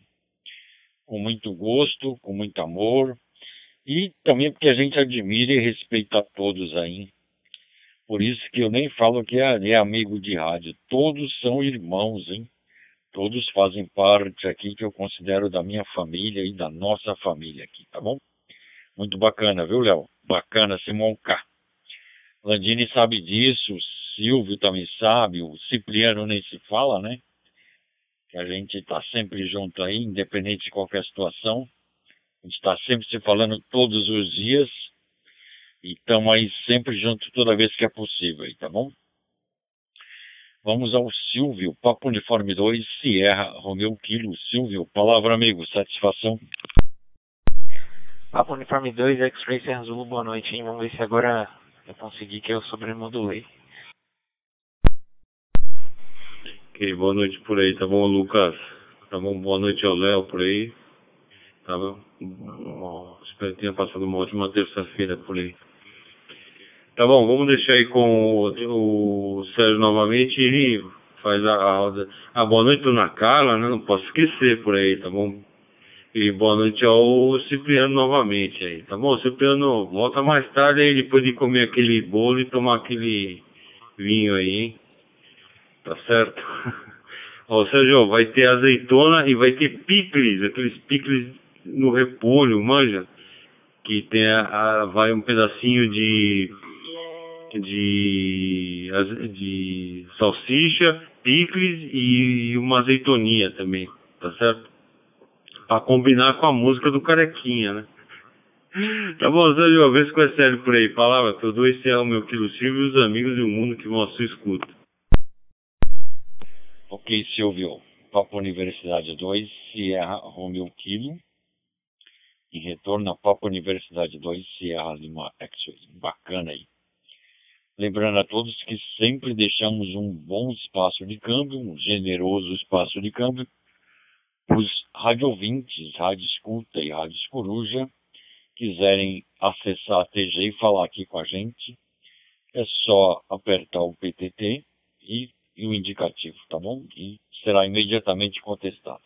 com muito gosto, com muito amor, e também porque a gente admira e respeita todos aí. Por isso que eu nem falo que é, é amigo de rádio, todos são irmãos, hein? Todos fazem parte aqui que eu considero da minha família e da nossa família aqui, tá bom? Muito bacana, viu, Léo? Bacana, Simão K. Landini sabe disso, Silvio também sabe, o Cipriano nem se fala, né? Que a gente está sempre junto aí, independente de qualquer situação. A gente está sempre se falando todos os dias e estamos aí sempre junto toda vez que é possível, aí, tá bom? Vamos ao Silvio, Papo Uniforme 2, Sierra, Romeu Kilo. Silvio, palavra amigo, satisfação. Papo Uniforme 2, X-Ray Azul, boa noite, hein? Vamos ver se agora eu consegui que eu sobremodulei. Ok, boa noite por aí, tá bom, Lucas? Tá bom, boa noite ao Léo por aí. Tá bom? bom espero que tenha passado uma ótima terça-feira por aí. Tá bom, vamos deixar aí com o, o Sérgio novamente e faz a, a roda. Ah, boa noite, dona Carla, né? Não posso esquecer por aí, tá bom? E boa noite ao Cipriano novamente aí, tá bom? Cipriano, volta mais tarde aí, depois de comer aquele bolo e tomar aquele vinho aí, hein? Tá certo? Ó, Sérgio, vai ter azeitona e vai ter picles, aqueles picles no repolho, manja? Que tem a, a vai um pedacinho de de, de salsicha, picles e uma azeitoninha também, tá certo? Pra combinar com a música do Carequinha, né? Tá bom, Zé, uma vez com é sério por aí. Palavra, que eu dou esse é o meu quilo Silvio e os amigos do mundo que vão à sua escuta. Ok, Silvio. Papo Universidade 2, Sierra Romeo Kilo. Em retorno a Papo Universidade 2, Sierra Lima X-Ray. Bacana aí. Lembrando a todos que sempre deixamos um bom espaço de câmbio, um generoso espaço de câmbio, para os radiovintes, Rádio Escuta e Rádio Coruja, quiserem acessar a TG e falar aqui com a gente, é só apertar o PTT e, e o indicativo, tá bom? E será imediatamente contestado.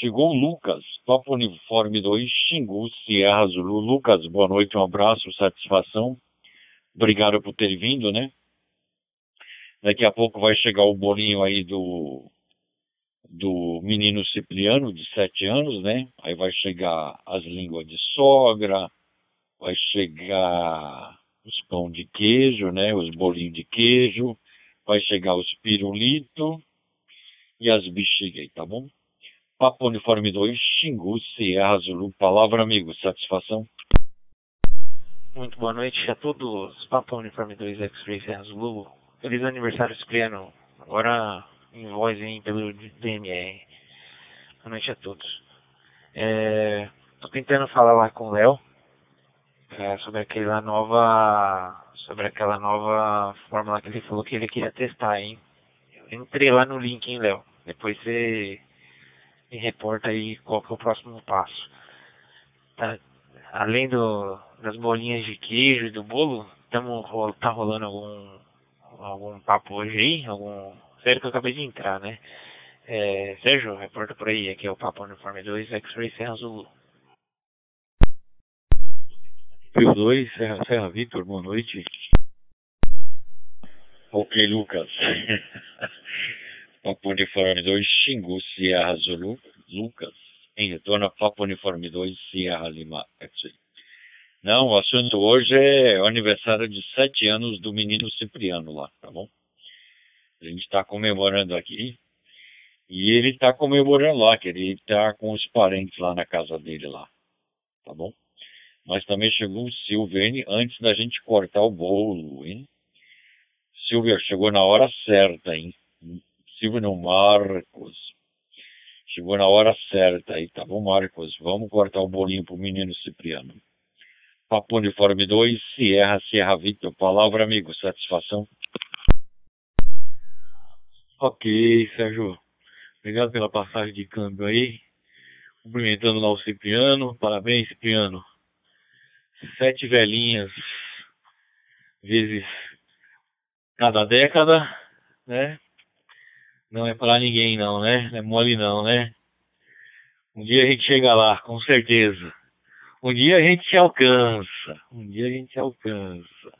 Chegou o Lucas, Papa Uniforme 2, Xingu, Sierra Zulu. Lucas, boa noite, um abraço, satisfação. Obrigado por ter vindo, né? Daqui a pouco vai chegar o bolinho aí do, do menino Cipriano, de sete anos, né? Aí vai chegar as línguas de sogra, vai chegar os pão de queijo, né? Os bolinhos de queijo, vai chegar os pirulito e as bexigas aí, tá bom? Papo Uniforme 2, Xingu, Sierra Zulu. Palavra, amigo. Satisfação? Muito boa noite a todos. Papo Uniforme 2, X-Ray Sierra Zulu. Feliz aniversário, Cipriano. Agora em voz pelo DMR. Boa noite a todos. É, tô tentando falar lá com o Léo é, sobre aquela nova sobre aquela nova fórmula que ele falou que ele queria testar, hein? Eu entrei lá no link, hein, Léo? Depois você me reporta aí qual que é o próximo passo. Tá, além do, das bolinhas de queijo e do bolo, tamo, tá rolando algum, algum papo hoje aí? Algum. Sério que eu acabei de entrar, né? É, Sérgio, reporta por aí, aqui é o Papo Uniforme 2, X-Ray Serra Zulu. Pio 2, Serra, Serra Vitor, boa noite. Ok, Lucas. Papo Uniforme 2, Xingu, Sierra Zulu, Lucas, em retorno a Papo Uniforme 2, Sierra Lima, X-Ray. Não, o assunto hoje é o aniversário de sete anos do menino Cipriano lá, tá bom? A gente está comemorando aqui. E ele está comemorando lá, que ele está com os parentes lá na casa dele lá, tá bom? Mas também chegou o Silvene antes da gente cortar o bolo, hein? Silvia, chegou na hora certa, hein? Silvio Marcos. Chegou na hora certa aí, tá bom, Marcos? Vamos cortar o bolinho pro menino Cipriano. Papo Uniforme 2, Sierra, Sierra Victor. Palavra, amigo. Satisfação? Ok, Sérgio. Obrigado pela passagem de câmbio aí. Cumprimentando lá o Cipriano. Parabéns, Cipriano. Sete velhinhas vezes cada década, né? Não é para ninguém não, né? Não é mole não, né? Um dia a gente chega lá, com certeza. Um dia a gente alcança. Um dia a gente alcança.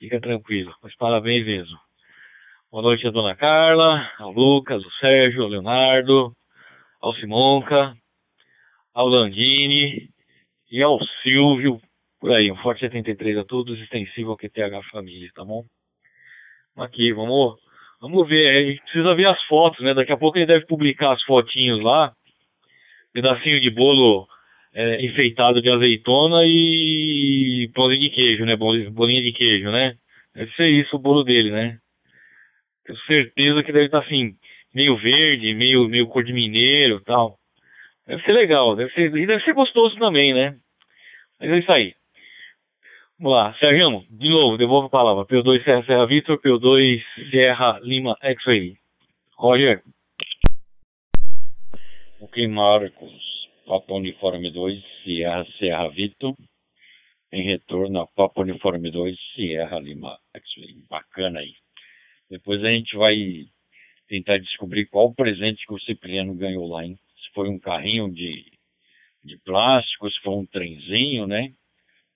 Fica tranquilo. Mas parabéns mesmo. Boa noite a dona Carla, ao Lucas, ao Sérgio, ao Leonardo, ao Simonca, ao Landini e ao Silvio. Por aí, um forte 73 a todos, extensivo ao QTH Família, tá bom? Aqui, vamos, vamos ver. A gente precisa ver as fotos, né? Daqui a pouco ele deve publicar as fotinhos lá. Pedacinho de bolo é, enfeitado de azeitona e bolinha de queijo, né? Bolinha de queijo, né? Deve ser isso o bolo dele, né? Tenho certeza que deve estar assim, meio verde, meio, meio cor de mineiro tal. Deve ser legal, deve ser, e deve ser gostoso também, né? Mas é isso aí. Vamos lá, Sérgio, de novo, devolvo a palavra. P2 Serra Serra Vitor, P2 Serra Lima X-Ray. Roger. Ok, Marcos. Papa Uniforme 2, Sierra Serra Vitor. Em retorno a Papa Uniforme 2, Sierra Lima. Bacana aí. Depois a gente vai tentar descobrir qual o presente que o Cipriano ganhou lá, hein? Se foi um carrinho de, de plástico, se foi um trenzinho, né?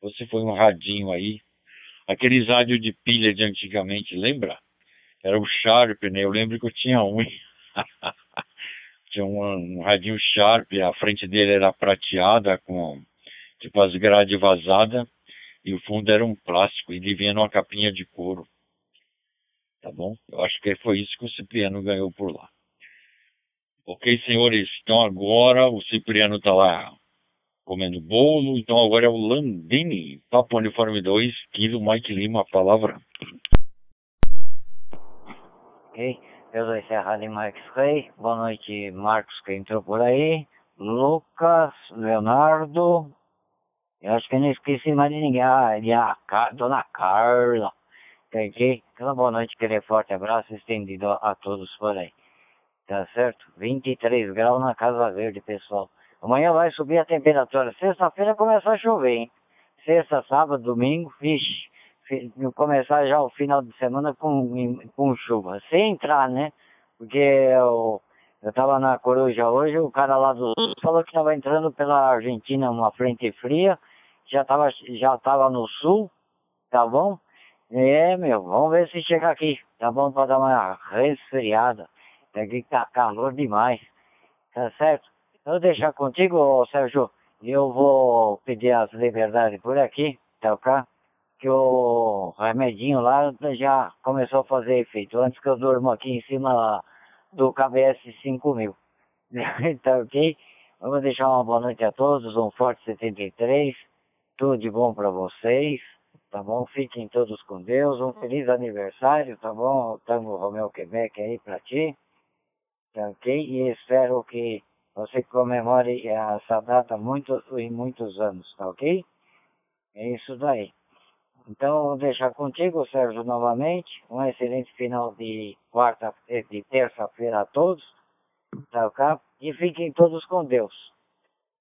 Ou se foi um radinho aí. Aqueles rádios de pilha de antigamente, lembra? Era o Sharp, né? Eu lembro que eu tinha um. tinha um, um radinho Sharp, a frente dele era prateada com tipo as grades vazadas e o fundo era um plástico e ele vinha numa capinha de couro tá bom? Eu acho que foi isso que o Cipriano ganhou por lá. Ok, senhores, então agora o Cipriano está lá comendo bolo, então agora é o Landini, Papo Uniforme 2, Kilo Mike Lima, a palavra. Ok, eu sou Serra Lima X-Ray, boa noite Marcos que entrou por aí, Lucas, Leonardo, eu acho que não esqueci mais de ninguém, ah, de a, Dona Carla, ok? Então, boa noite, aquele forte abraço estendido a, a todos por aí. Tá certo? 23 graus na Casa Verde, pessoal. Amanhã vai subir a temperatura. Sexta-feira começa a chover, hein? Sexta, sábado, domingo, vixe. Começar já o final de semana com, com chuva. Sem entrar, né? Porque o, Eu tava na Coruja hoje, o cara lá do Sul falou que tava entrando pela Argentina uma frente fria, já tava, já tava no sul, tá bom? É, meu, vamos ver se chega aqui, tá bom? Pra dar uma resfriada. Aqui tá calor demais, tá certo? Eu vou deixar contigo, Sérgio, e eu vou pedir as liberdades por aqui, tá ok? Que o remedinho lá já começou a fazer efeito, antes que eu durmo aqui em cima do KBS 5000. tá ok? Vamos deixar uma boa noite a todos, um forte 73, tudo de bom para vocês, tá bom? Fiquem todos com Deus, um feliz aniversário, tá bom? Tango Romeu Quebec aí para ti, tá ok? E espero que você comemore essa data em muitos anos, tá ok? É isso daí. Então, deixar contigo, Sérgio, novamente. Um excelente final de quarta, eh, de terça-feira a todos. Tá ok? E fiquem todos com Deus.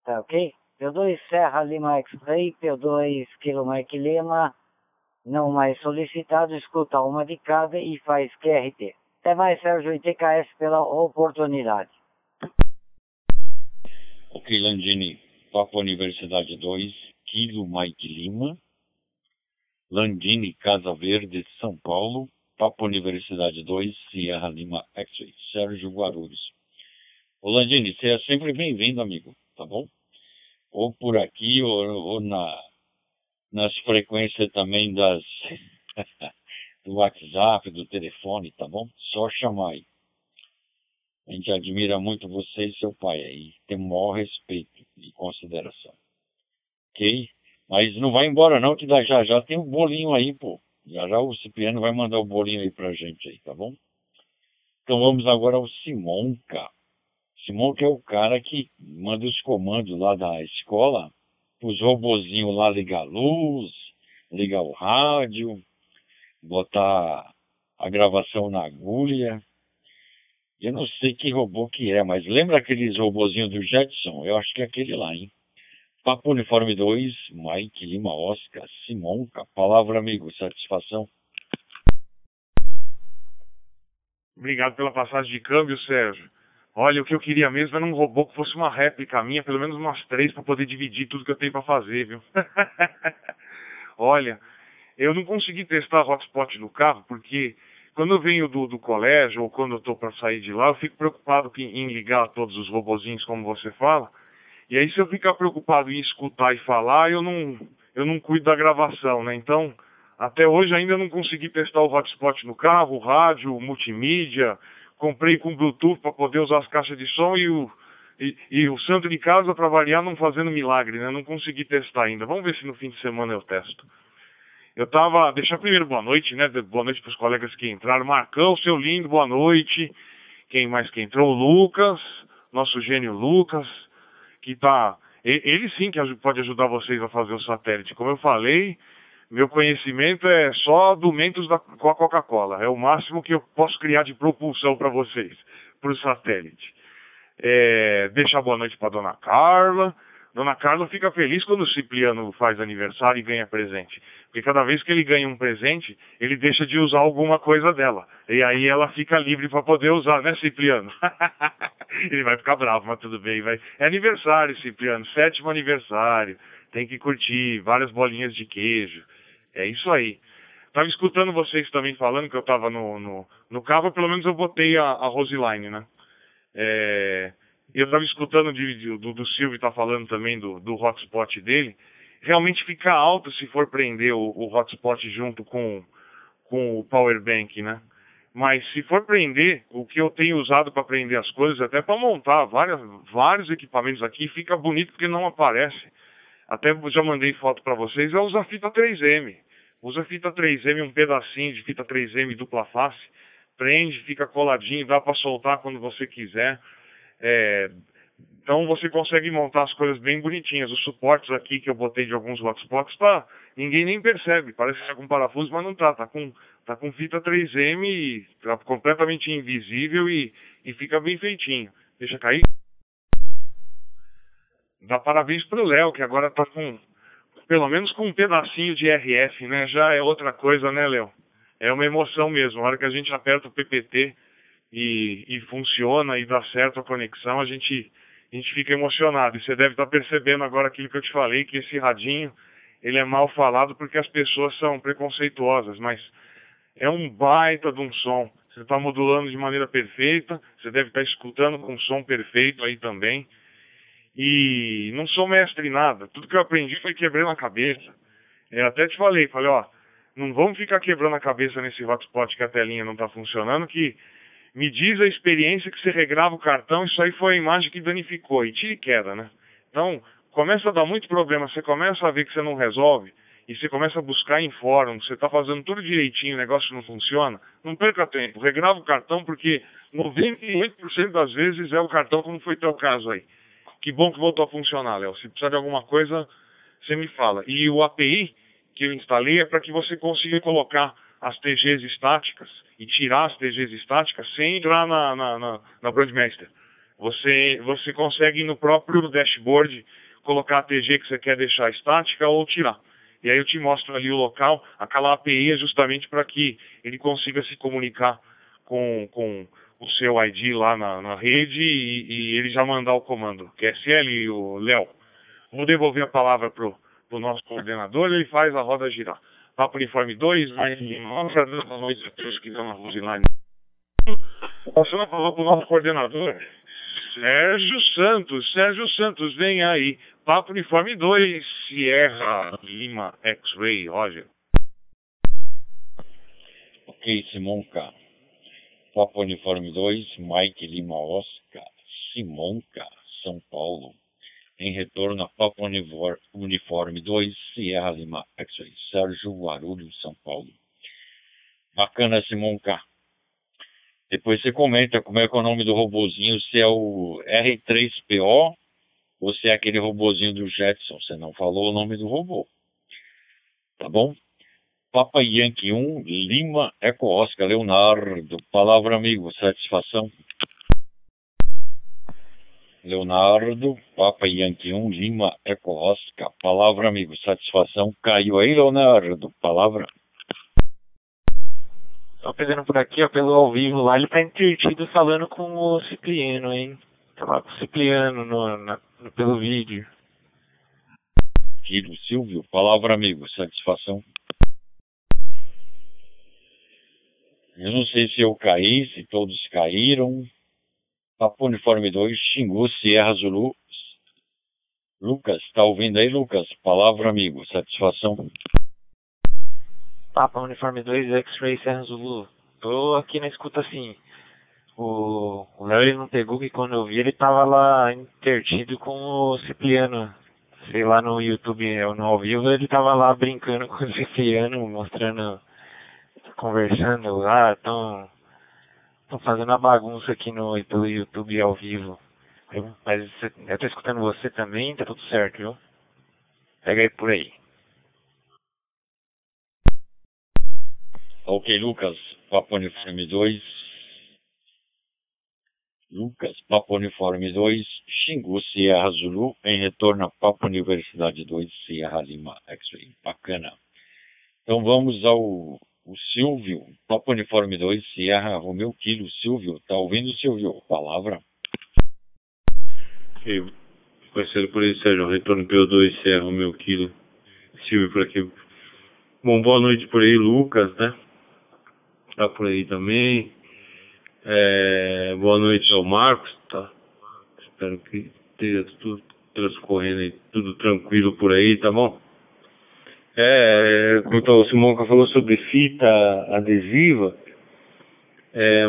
Tá ok? P2 Serra Lima X-Ray, P2 Kilo Mike Lima, não mais solicitado, escuta uma de cada e faz QRT. Até mais, Sérgio e TKS, pela oportunidade. Ok, Landini, Papo Universidade 2, Kilo Mike Lima. Landini, Casa Verde, São Paulo, Papo Universidade 2, Sierra Lima X-Ray, Sérgio Guarulhos. Ô Landini, você é sempre bem-vindo, amigo, tá bom? Ou por aqui, ou, ou na, nas frequências também das do WhatsApp, do telefone, tá bom? Só chamar aí. A gente admira muito você e seu pai aí, tem o maior respeito e consideração. Ok? Mas não vai embora não, que já já tem um bolinho aí, pô. Já já o Cipriano vai mandar o bolinho aí pra gente aí, tá bom? Então vamos agora ao Simonca. Simonca é o cara que manda os comandos lá da escola, os robozinhos lá ligar a luz, ligar o rádio, botar a gravação na agulha. Eu não sei que robô que é, mas lembra aqueles robozinhos do Jetson? Eu acho que é aquele lá, hein? Papo Uniforme 2, Mike Lima Oscar, Simonca. Palavra, amigo. Satisfação. Obrigado pela passagem de câmbio, Sérgio. Olha, o que eu queria mesmo era um robô que fosse uma réplica minha, pelo menos umas três, para poder dividir tudo que eu tenho para fazer, viu? Olha, eu não consegui testar hotspot no carro, porque quando eu venho do, do colégio ou quando eu estou para sair de lá, eu fico preocupado em ligar todos os robozinhos, como você fala, e aí se eu ficar preocupado em escutar e falar, eu não, eu não cuido da gravação, né? Então, até hoje ainda não consegui testar o hotspot no carro, rádio, multimídia. Comprei com Bluetooth para poder usar as caixas de som e o, e, e o santo de casa para variar não fazendo milagre, né? Não consegui testar ainda. Vamos ver se no fim de semana eu testo. Eu tava. Deixar primeiro boa noite, né? Boa noite para os colegas que entraram. Marcão, seu lindo, boa noite. Quem mais que entrou? Lucas, nosso gênio Lucas que tá. Ele sim que pode ajudar vocês a fazer o satélite. Como eu falei, meu conhecimento é só do Mentos da, com a Coca-Cola. É o máximo que eu posso criar de propulsão para vocês, para o satélite. É, deixar boa noite para dona Carla. Dona Carla fica feliz quando o Cipriano faz aniversário e ganha presente. Porque cada vez que ele ganha um presente, ele deixa de usar alguma coisa dela. E aí ela fica livre para poder usar, né, Cipriano? ele vai ficar bravo, mas tudo bem. Vai. É aniversário, Cipriano, sétimo aniversário. Tem que curtir, várias bolinhas de queijo. É isso aí. Tava escutando vocês também falando que eu tava no, no, no carro, pelo menos eu botei a, a Roseline, né? É, eu tava escutando de, de, do, do Silvio tá falando também do, do hotspot dele realmente fica alto se for prender o, o hotspot junto com, com o power bank, né? Mas se for prender, o que eu tenho usado para prender as coisas, até para montar várias, vários equipamentos aqui, fica bonito porque não aparece. Até já mandei foto para vocês, é usar fita 3M. Usa fita 3M, um pedacinho de fita 3M dupla face, prende, fica coladinho, dá para soltar quando você quiser. É, então você consegue montar as coisas bem bonitinhas. Os suportes aqui que eu botei de alguns hotspots, tá, ninguém nem percebe. Parece que tá com parafuso, mas não tá. Tá com, tá com fita 3M, e tá completamente invisível e, e fica bem feitinho. Deixa cair. Dá parabéns pro Léo, que agora tá com, pelo menos com um pedacinho de RF, né? Já é outra coisa, né, Léo? É uma emoção mesmo. A hora que a gente aperta o PPT e, e funciona e dá certo a conexão, a gente, a gente fica emocionado. E você deve estar percebendo agora aquilo que eu te falei, que esse radinho ele é mal falado porque as pessoas são preconceituosas, mas é um baita de um som. Você está modulando de maneira perfeita, você deve estar escutando com um som perfeito aí também. E não sou mestre em nada, tudo que eu aprendi foi quebrando a cabeça. Eu até te falei, falei, ó, não vamos ficar quebrando a cabeça nesse hotspot que a telinha não está funcionando, que me diz a experiência que você regrava o cartão, isso aí foi a imagem que danificou, e tira e queda, né? Então, começa a dar muito problema, você começa a ver que você não resolve, e você começa a buscar em fórum, você está fazendo tudo direitinho, o negócio não funciona, não perca tempo, regrava o cartão, porque 98% das vezes é o cartão como foi teu caso aí. Que bom que voltou a funcionar, Léo. Se precisar de alguma coisa, você me fala. E o API, que eu instalei é para que você consiga colocar as TGs estáticas e tirar as TGs estáticas sem entrar na, na, na, na Brandmaster. Você, você consegue no próprio dashboard colocar a TG que você quer deixar estática ou tirar. E aí eu te mostro ali o local, aquela API é justamente para que ele consiga se comunicar com, com o seu ID lá na, na rede e, e, ele já mandar o comando. QSL, o Léo. Vou devolver a palavra pro o nosso coordenador, ele faz a roda girar. Papo Uniforme 2, nossa, boa noite a todos que estão na Rosilane. Passando a falar para o nosso coordenador, Sérgio Santos. Sérgio Santos, vem aí. Papo Uniforme 2, Sierra Lima X-Ray, Roger. Ok, Simonca. Papo Uniforme 2, Mike Lima Oscar, Simonca, São Paulo em retorno a Papa Uniforme 2, Sierra Lima X-Ray, Sérgio Guarulhos, São Paulo. Bacana, Simon K. Depois você comenta como é que é o nome do robozinho, se é o R3PO ou se é aquele robozinho do Jetson. Você não falou o nome do robô. Tá bom? Papa Yankee 1, Lima, Eco Oscar, Leonardo. Palavra amigo, satisfação. Leonardo, Papa Yankee 1, Lima, Eco Oscar. Palavra, amigo. Satisfação. Caiu aí, Leonardo. Palavra. Tô pegando por aqui, ó, pelo ao vivo lá, ele tá entretido falando com o Cipriano, hein? Tava com o Cipriano no, na, no, pelo vídeo. Filho Silvio, palavra, amigo. Satisfação. Eu não sei se eu caí, se todos caíram. Papo Uniforme 2, Xingu, Sierra Zulu. Lucas, tá ouvindo aí, Lucas? Palavra, amigo. Satisfação. Papa Uniforme 2, X-Ray Serra Zulu. Tô aqui na escuta assim. O Léo ele não pegou que quando eu vi ele tava lá intertido com o Cipriano. Sei lá no YouTube, no ao vivo, ele tava lá brincando com o Cipriano, mostrando, conversando lá, tão Tô fazendo a bagunça aqui no, pelo YouTube ao vivo. Eu, mas eu tô escutando você também, tá tudo certo, viu? Pega aí por aí. Ok, Lucas, Papo Uniforme 2. Lucas, Papo Uniforme 2, Xingu, Sierra Zulu, em retorno a Papo Universidade 2, Sierra Lima X-Ray. Bacana. Então vamos ao o Silvio, Papa Uniforme 2, Sierra Romeu Kilo. Silvio, tá ouvindo, Silvio? Palavra. E, conhecido por isso, Sérgio, Retorno PO2, Sierra Romeu Kilo. Silvio por aqui. Bom, boa noite por aí, Lucas, né? Tá por aí também. É, boa noite ao Marcos, tá? Espero que esteja tudo transcorrendo aí, tudo tranquilo por aí, tá bom? É, quanto o Simonca falou sobre fita adesiva, é,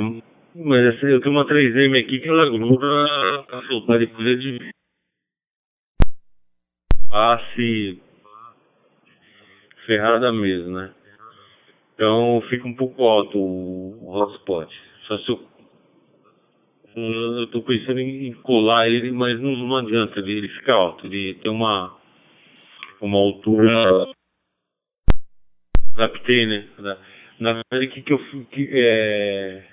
mas eu tenho uma 3M aqui que ela gruda pra soltar depois de passe ferrada mesmo, né? Então fica um pouco alto o, hotspot. Só se eu eu tô pensando em colar ele, mas não, não adianta, ele, ele alto, ele tem uma uma altura adaptei, né? Na verdade, o que, que eu que, é,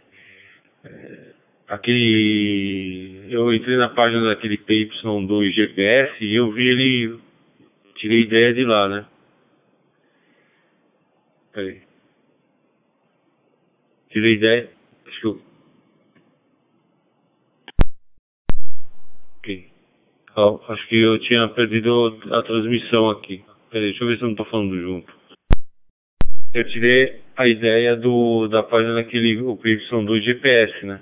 é, aquele eu entrei na página daquele PY2 GPS e eu vi ele tirei ideia de lá, né? Peraí. Tirei a Desculpa. Ok. Oh, acho que eu tinha perdido a transmissão aqui. Peraí, deixa eu ver se eu não estou falando junto. Eu tirei a ideia do, da página daquele o Crimson do GPS, né?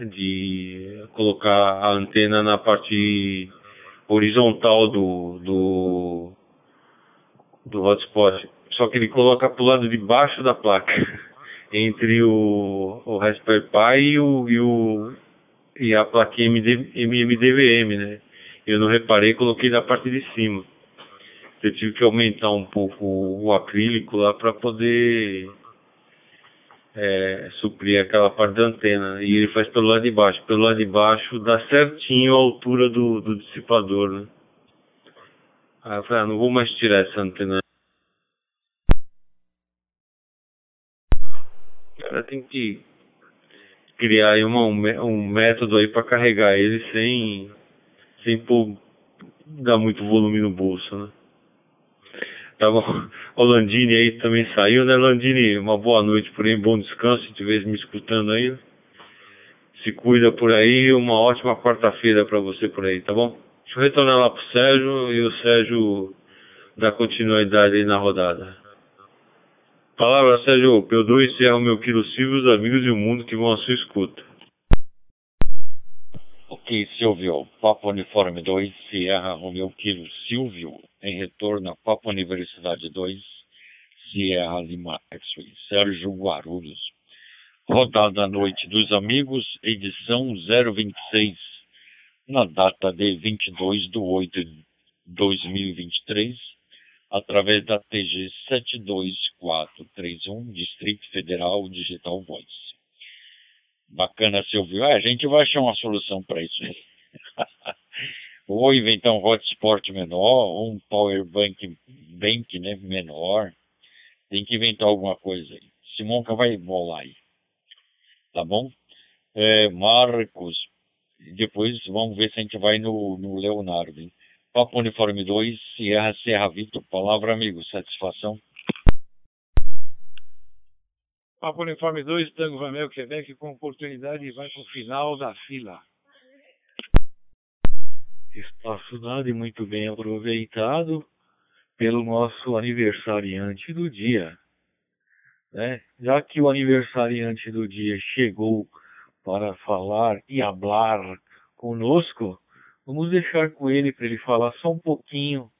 De colocar a antena na parte horizontal do, do, do hotspot. Só que ele coloca pro lado de baixo da placa. Entre o, o Raspberry Pi e, o, e, o, e a plaquinha MD, MMDVM, né? Eu não reparei, coloquei na parte de cima. Eu tive que aumentar um pouco o acrílico lá para poder é, suprir aquela parte da antena. E ele faz pelo lado de baixo. Pelo lado de baixo dá certinho a altura do, do dissipador, né? Aí eu falei, ah, não vou mais tirar essa antena. O cara tem que criar aí uma, um método aí para carregar ele sem, sem pôr, dar muito volume no bolso, né? Tá bom. O Landini aí também saiu, né, Landini? Uma boa noite por aí, bom descanso, se estiver me escutando aí. Se cuida por aí, uma ótima quarta-feira para você por aí, tá bom? Deixa eu retornar lá pro Sérgio e o Sérgio dá continuidade aí na rodada. Palavra, Sérgio. P2 Serra Meu Quilo Silvio, os amigos e o mundo que vão à sua escuta. Ok, Silvio. Papo Uniforme 2, Sierra Romeu Quilo Silvio, em retorno a Papo Universidade 2, Sierra Lima X-Ray, Sérgio Guarulhos. Rodada Noite dos Amigos, edição 026, na data de 22 de 8 de 2023, através da TG 72431, Distrito Federal Digital Voice. Bacana, Silvio. É, a gente vai achar uma solução para isso ou inventar um hotspot menor, um power bank, bank né, menor. Tem que inventar alguma coisa aí. Simonca vai bolar aí. Tá bom? É, Marcos. Depois vamos ver se a gente vai no, no Leonardo. Hein? Papo Uniforme 2, Sierra Serra Vitor. Palavra, amigo. Satisfação. Papo Uniforme 2, Tango Vamel, Quebec, com oportunidade vai para o final da fila. Espaço dado e muito bem aproveitado pelo nosso aniversariante do dia. Né? Já que o aniversariante do dia chegou para falar e hablar conosco, vamos deixar com ele para ele falar só um pouquinho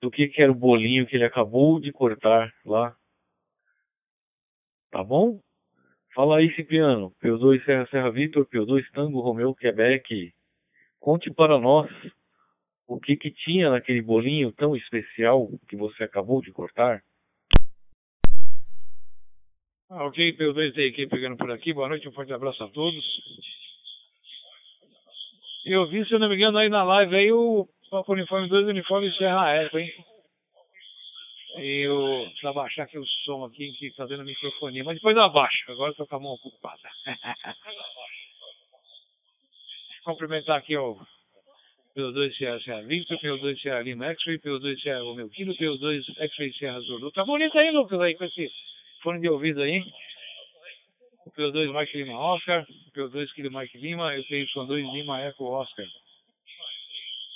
do que, que era o bolinho que ele acabou de cortar lá Tá bom? Fala aí, Cipriano. P2 Serra Serra Vitor, P2 Tango Romeu Quebec. Conte para nós o que que tinha naquele bolinho tão especial que você acabou de cortar. Ah, ok, P2 da equipe pegando por aqui. Boa noite, um forte abraço a todos. Eu vi, se eu não me engano, aí na live aí o Papo Uniforme 2 Uniforme Serra F, hein? Eu preciso abaixar aqui o som aqui que está dando microfonia, mas depois eu abaixo, agora estou com a mão ocupada. Cumprimentar aqui o P2 Sierra Serra Victor, P2 Sierra Lima X-Ray, P2 Sierra Romeu Kilo, P2 X-Ray Serra Zulu. Tá bonito aí, Lucas, aí com esse fone de ouvido aí. O P2 Mike Lima Oscar, o P2 Kilo Mike Lima e o PY2 Lima Eco Oscar.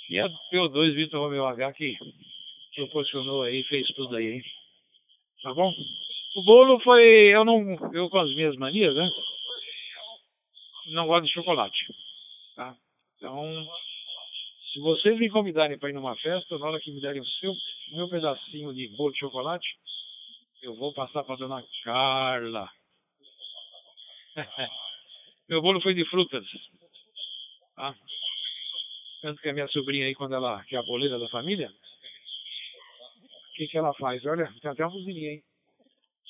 E a P2 Vitor Romeu H que proporcionou aí, fez tudo aí, hein? Tá bom? O bolo foi. Eu não. Eu com as minhas manias, né? Não gosto de chocolate. Tá? Então, se vocês me convidarem para ir numa festa, na hora que me derem o seu meu pedacinho de bolo de chocolate, eu vou passar para dona Carla. meu bolo foi de frutas. Tá? Tanto que a minha sobrinha aí, quando ela, que é a boleira da família, o que, que ela faz? Olha, tem até uma buzininha, hein?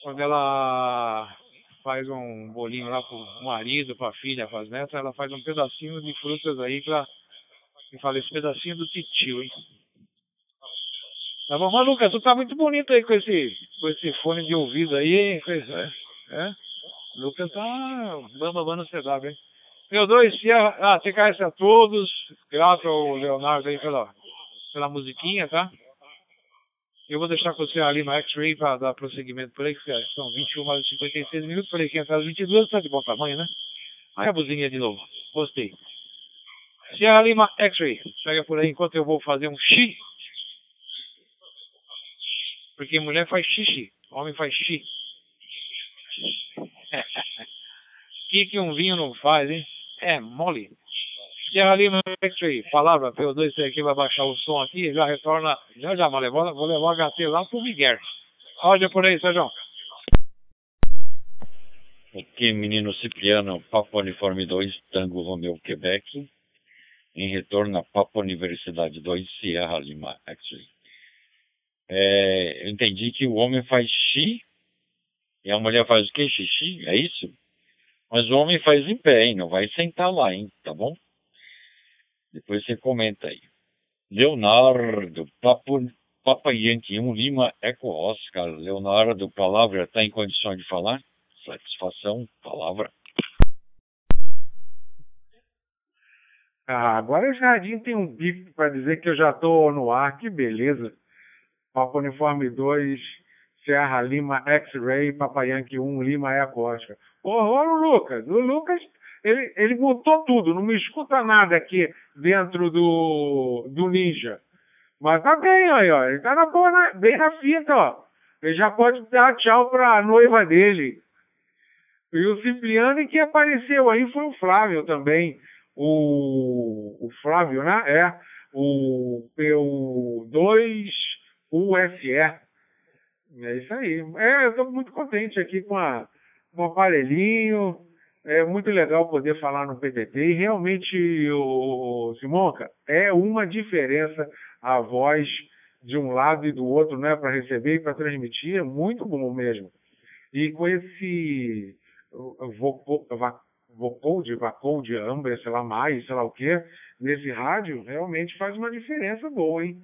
Quando ela faz um bolinho lá pro marido, pra filha, pras netas, ela faz um pedacinho de frutas aí pra. Me fala, esse pedacinho do titio, hein? Tá bom, mas Lucas, tu tá muito bonito aí com esse, com esse fone de ouvido aí, hein? É? é? Lucas tá bamba banda CW, hein? Meu dois, ah, TKS a todos, graças ao Leonardo aí pela, pela musiquinha, tá? Eu vou deixar com você ali no X-Ray para dar prosseguimento por aí, que são 21 horas e 56 minutos. Falei que entrar às 22, tá de bom tamanho, né? Aí a buzininha de novo. Gostei. Sierra Lima X-Ray. Pega por aí enquanto eu vou fazer um xi. Porque mulher faz xixi, homem faz xi. O que, que um vinho não faz, hein? É mole. Sierra Lima X-Ray. Palavra PO2 aqui vai baixar o som aqui já retorna. Já já, mas vou, vou levar o HT lá pro Miguel. Roda por aí, Sérgio. Aqui, menino Cipriano, Papo Uniforme 2, Tango Romeu, Quebec. Em retorno a Papo Universidade 2, Sierra Lima, X-Ray. É, eu entendi que o homem faz xi e a mulher faz o que? Xixi? É isso? Mas o homem faz em pé, hein? Não vai sentar lá, hein? Tá bom? Depois você comenta aí. Leonardo, Papo, Papa Yankee 1 Lima, Eco Oscar. Leonardo, palavra, está em condição de falar? Satisfação, palavra. Ah, agora o Jardim tem um bico para dizer que eu já estou no ar, que beleza. Papa Uniforme 2, Serra Lima X-Ray, Papa Yankee 1, Lima Eco Oscar. Ô, ô, Lucas, o Lucas, ele, ele botou tudo, não me escuta nada aqui dentro do, do Ninja. Mas tá bem, aí, ó, ele tá na boa, na, bem na fita, ó. Ele já pode dar tchau pra noiva dele. E o Cipriano que apareceu aí foi o Flávio também. O, o Flávio, né? É. O P2 USE. É isso aí. É, eu estou muito contente aqui com, a, com o aparelhinho. É muito legal poder falar no PTT. E realmente, o, Simonca, é uma diferença a voz de um lado e do outro, né? Para receber e para transmitir. É muito bom mesmo. E com esse Vocode, Vacode, Ambra, sei lá mais, sei lá o que, nesse rádio, realmente faz uma diferença boa, hein?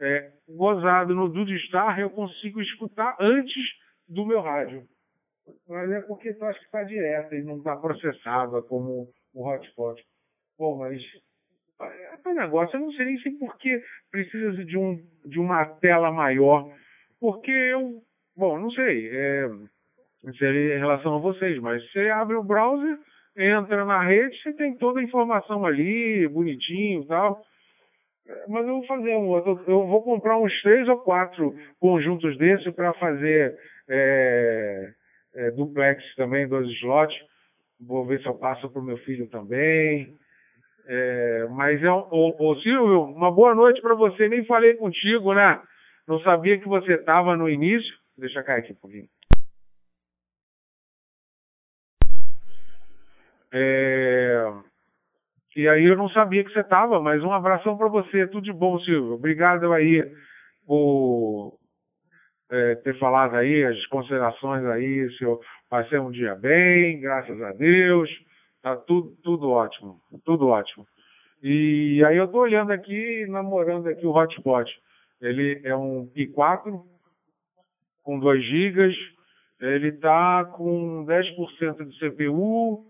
É, gozado no Dudestar, eu consigo escutar antes do meu rádio. Mas é porque tu acha que está direto e não está processada como o hotspot. Pô, mas é um negócio, eu não sei nem se porque precisa de, um, de uma tela maior. Porque eu, bom, não sei. É, seria em relação a vocês, mas você abre o browser, entra na rede, você tem toda a informação ali, bonitinho e tal. Mas eu vou fazer um eu vou comprar uns três ou quatro conjuntos desses para fazer é, é, duplex também, dois slots. Vou ver se eu passo para o meu filho também. É, mas, é, ô, Silvio, uma boa noite para você. Nem falei contigo, né? Não sabia que você estava no início. Deixa cair aqui um pouquinho. É... E aí eu não sabia que você estava, mas um abração para você. Tudo de bom, Silvio. Obrigado aí por é, ter falado aí as considerações aí. Se eu passei um dia bem, graças a Deus. Tá tudo, tudo ótimo, tudo ótimo. E aí eu estou olhando aqui, namorando aqui o hotspot. Ele é um i4 com 2 GB, ele está com 10% de CPU,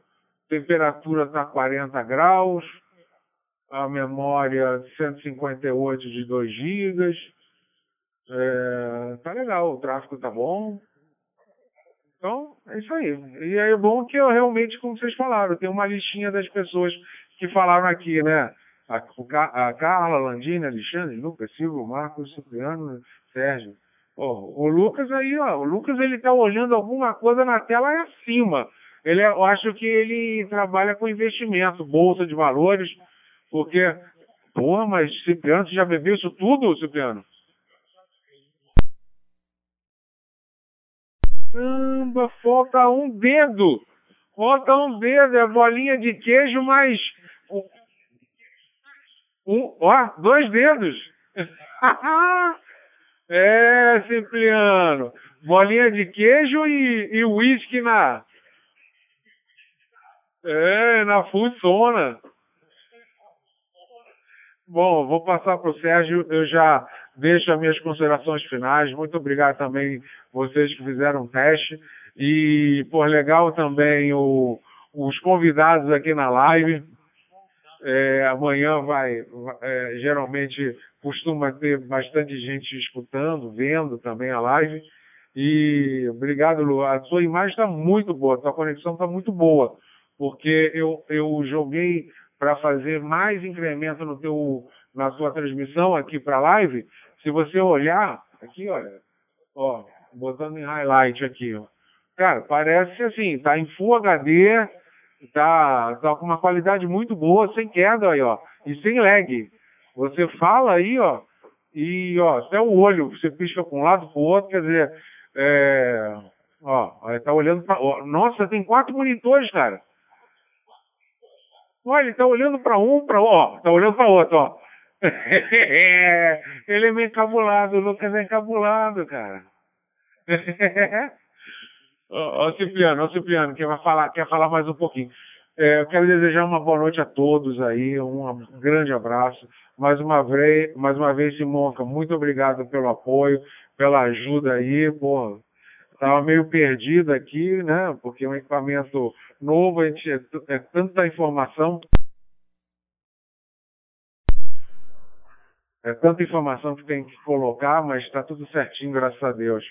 temperatura está 40 graus, a memória 158 de 2 GB. É, tá legal, o tráfego tá bom. Então, é isso aí. E é bom que eu realmente, como vocês falaram, tem uma listinha das pessoas que falaram aqui, né? A, a Carla, Landine, Alexandre, Lucas, Silvio, Marcos, Cipriano, Sérgio. Oh, o Lucas aí, ó, o Lucas ele tá olhando alguma coisa na tela aí acima. Ele, eu acho que ele trabalha com investimento, bolsa de valores, porque, porra, mas Cipriano, você já bebeu isso tudo, Cipriano? Caramba, falta um dedo. Falta um dedo, é bolinha de queijo, mais um, ó, dois dedos. é, Cipriano. Bolinha de queijo e uísque na, é, na funciona. Bom, vou passar para o Sérgio. Eu já deixo as minhas considerações finais. Muito obrigado também vocês que fizeram o teste. E, por legal também o, os convidados aqui na live. É, amanhã vai, é, geralmente costuma ter bastante gente escutando, vendo também a live. E obrigado, Lu. A sua imagem está muito boa, a sua conexão está muito boa porque eu, eu joguei para fazer mais incremento no teu, na sua transmissão aqui para live, se você olhar, aqui olha, ó, botando em highlight aqui, ó. Cara, parece assim, tá em Full HD, tá, tá com uma qualidade muito boa, sem queda aí, ó, e sem lag. Você fala aí, ó, e ó, até o olho, você pisca para um lado para o outro, quer dizer, é, ó, tá olhando para, nossa, tem quatro monitores, cara. Olha, ele tá olhando para um, para ó, tá olhando para outro, ó. ele é meio encabulado, o Lucas é encabulado, cara. Ó, Cipriano, ó, Cipriano, quer falar, quer falar mais um pouquinho. É, eu quero desejar uma boa noite a todos aí, um grande abraço. Mais uma vez, mais uma vez, Simonca, muito obrigado pelo apoio, pela ajuda aí, pô. Tava meio perdido aqui, né? Porque é um equipamento novo, a gente é, é tanta informação. É tanta informação que tem que colocar, mas está tudo certinho, graças a Deus.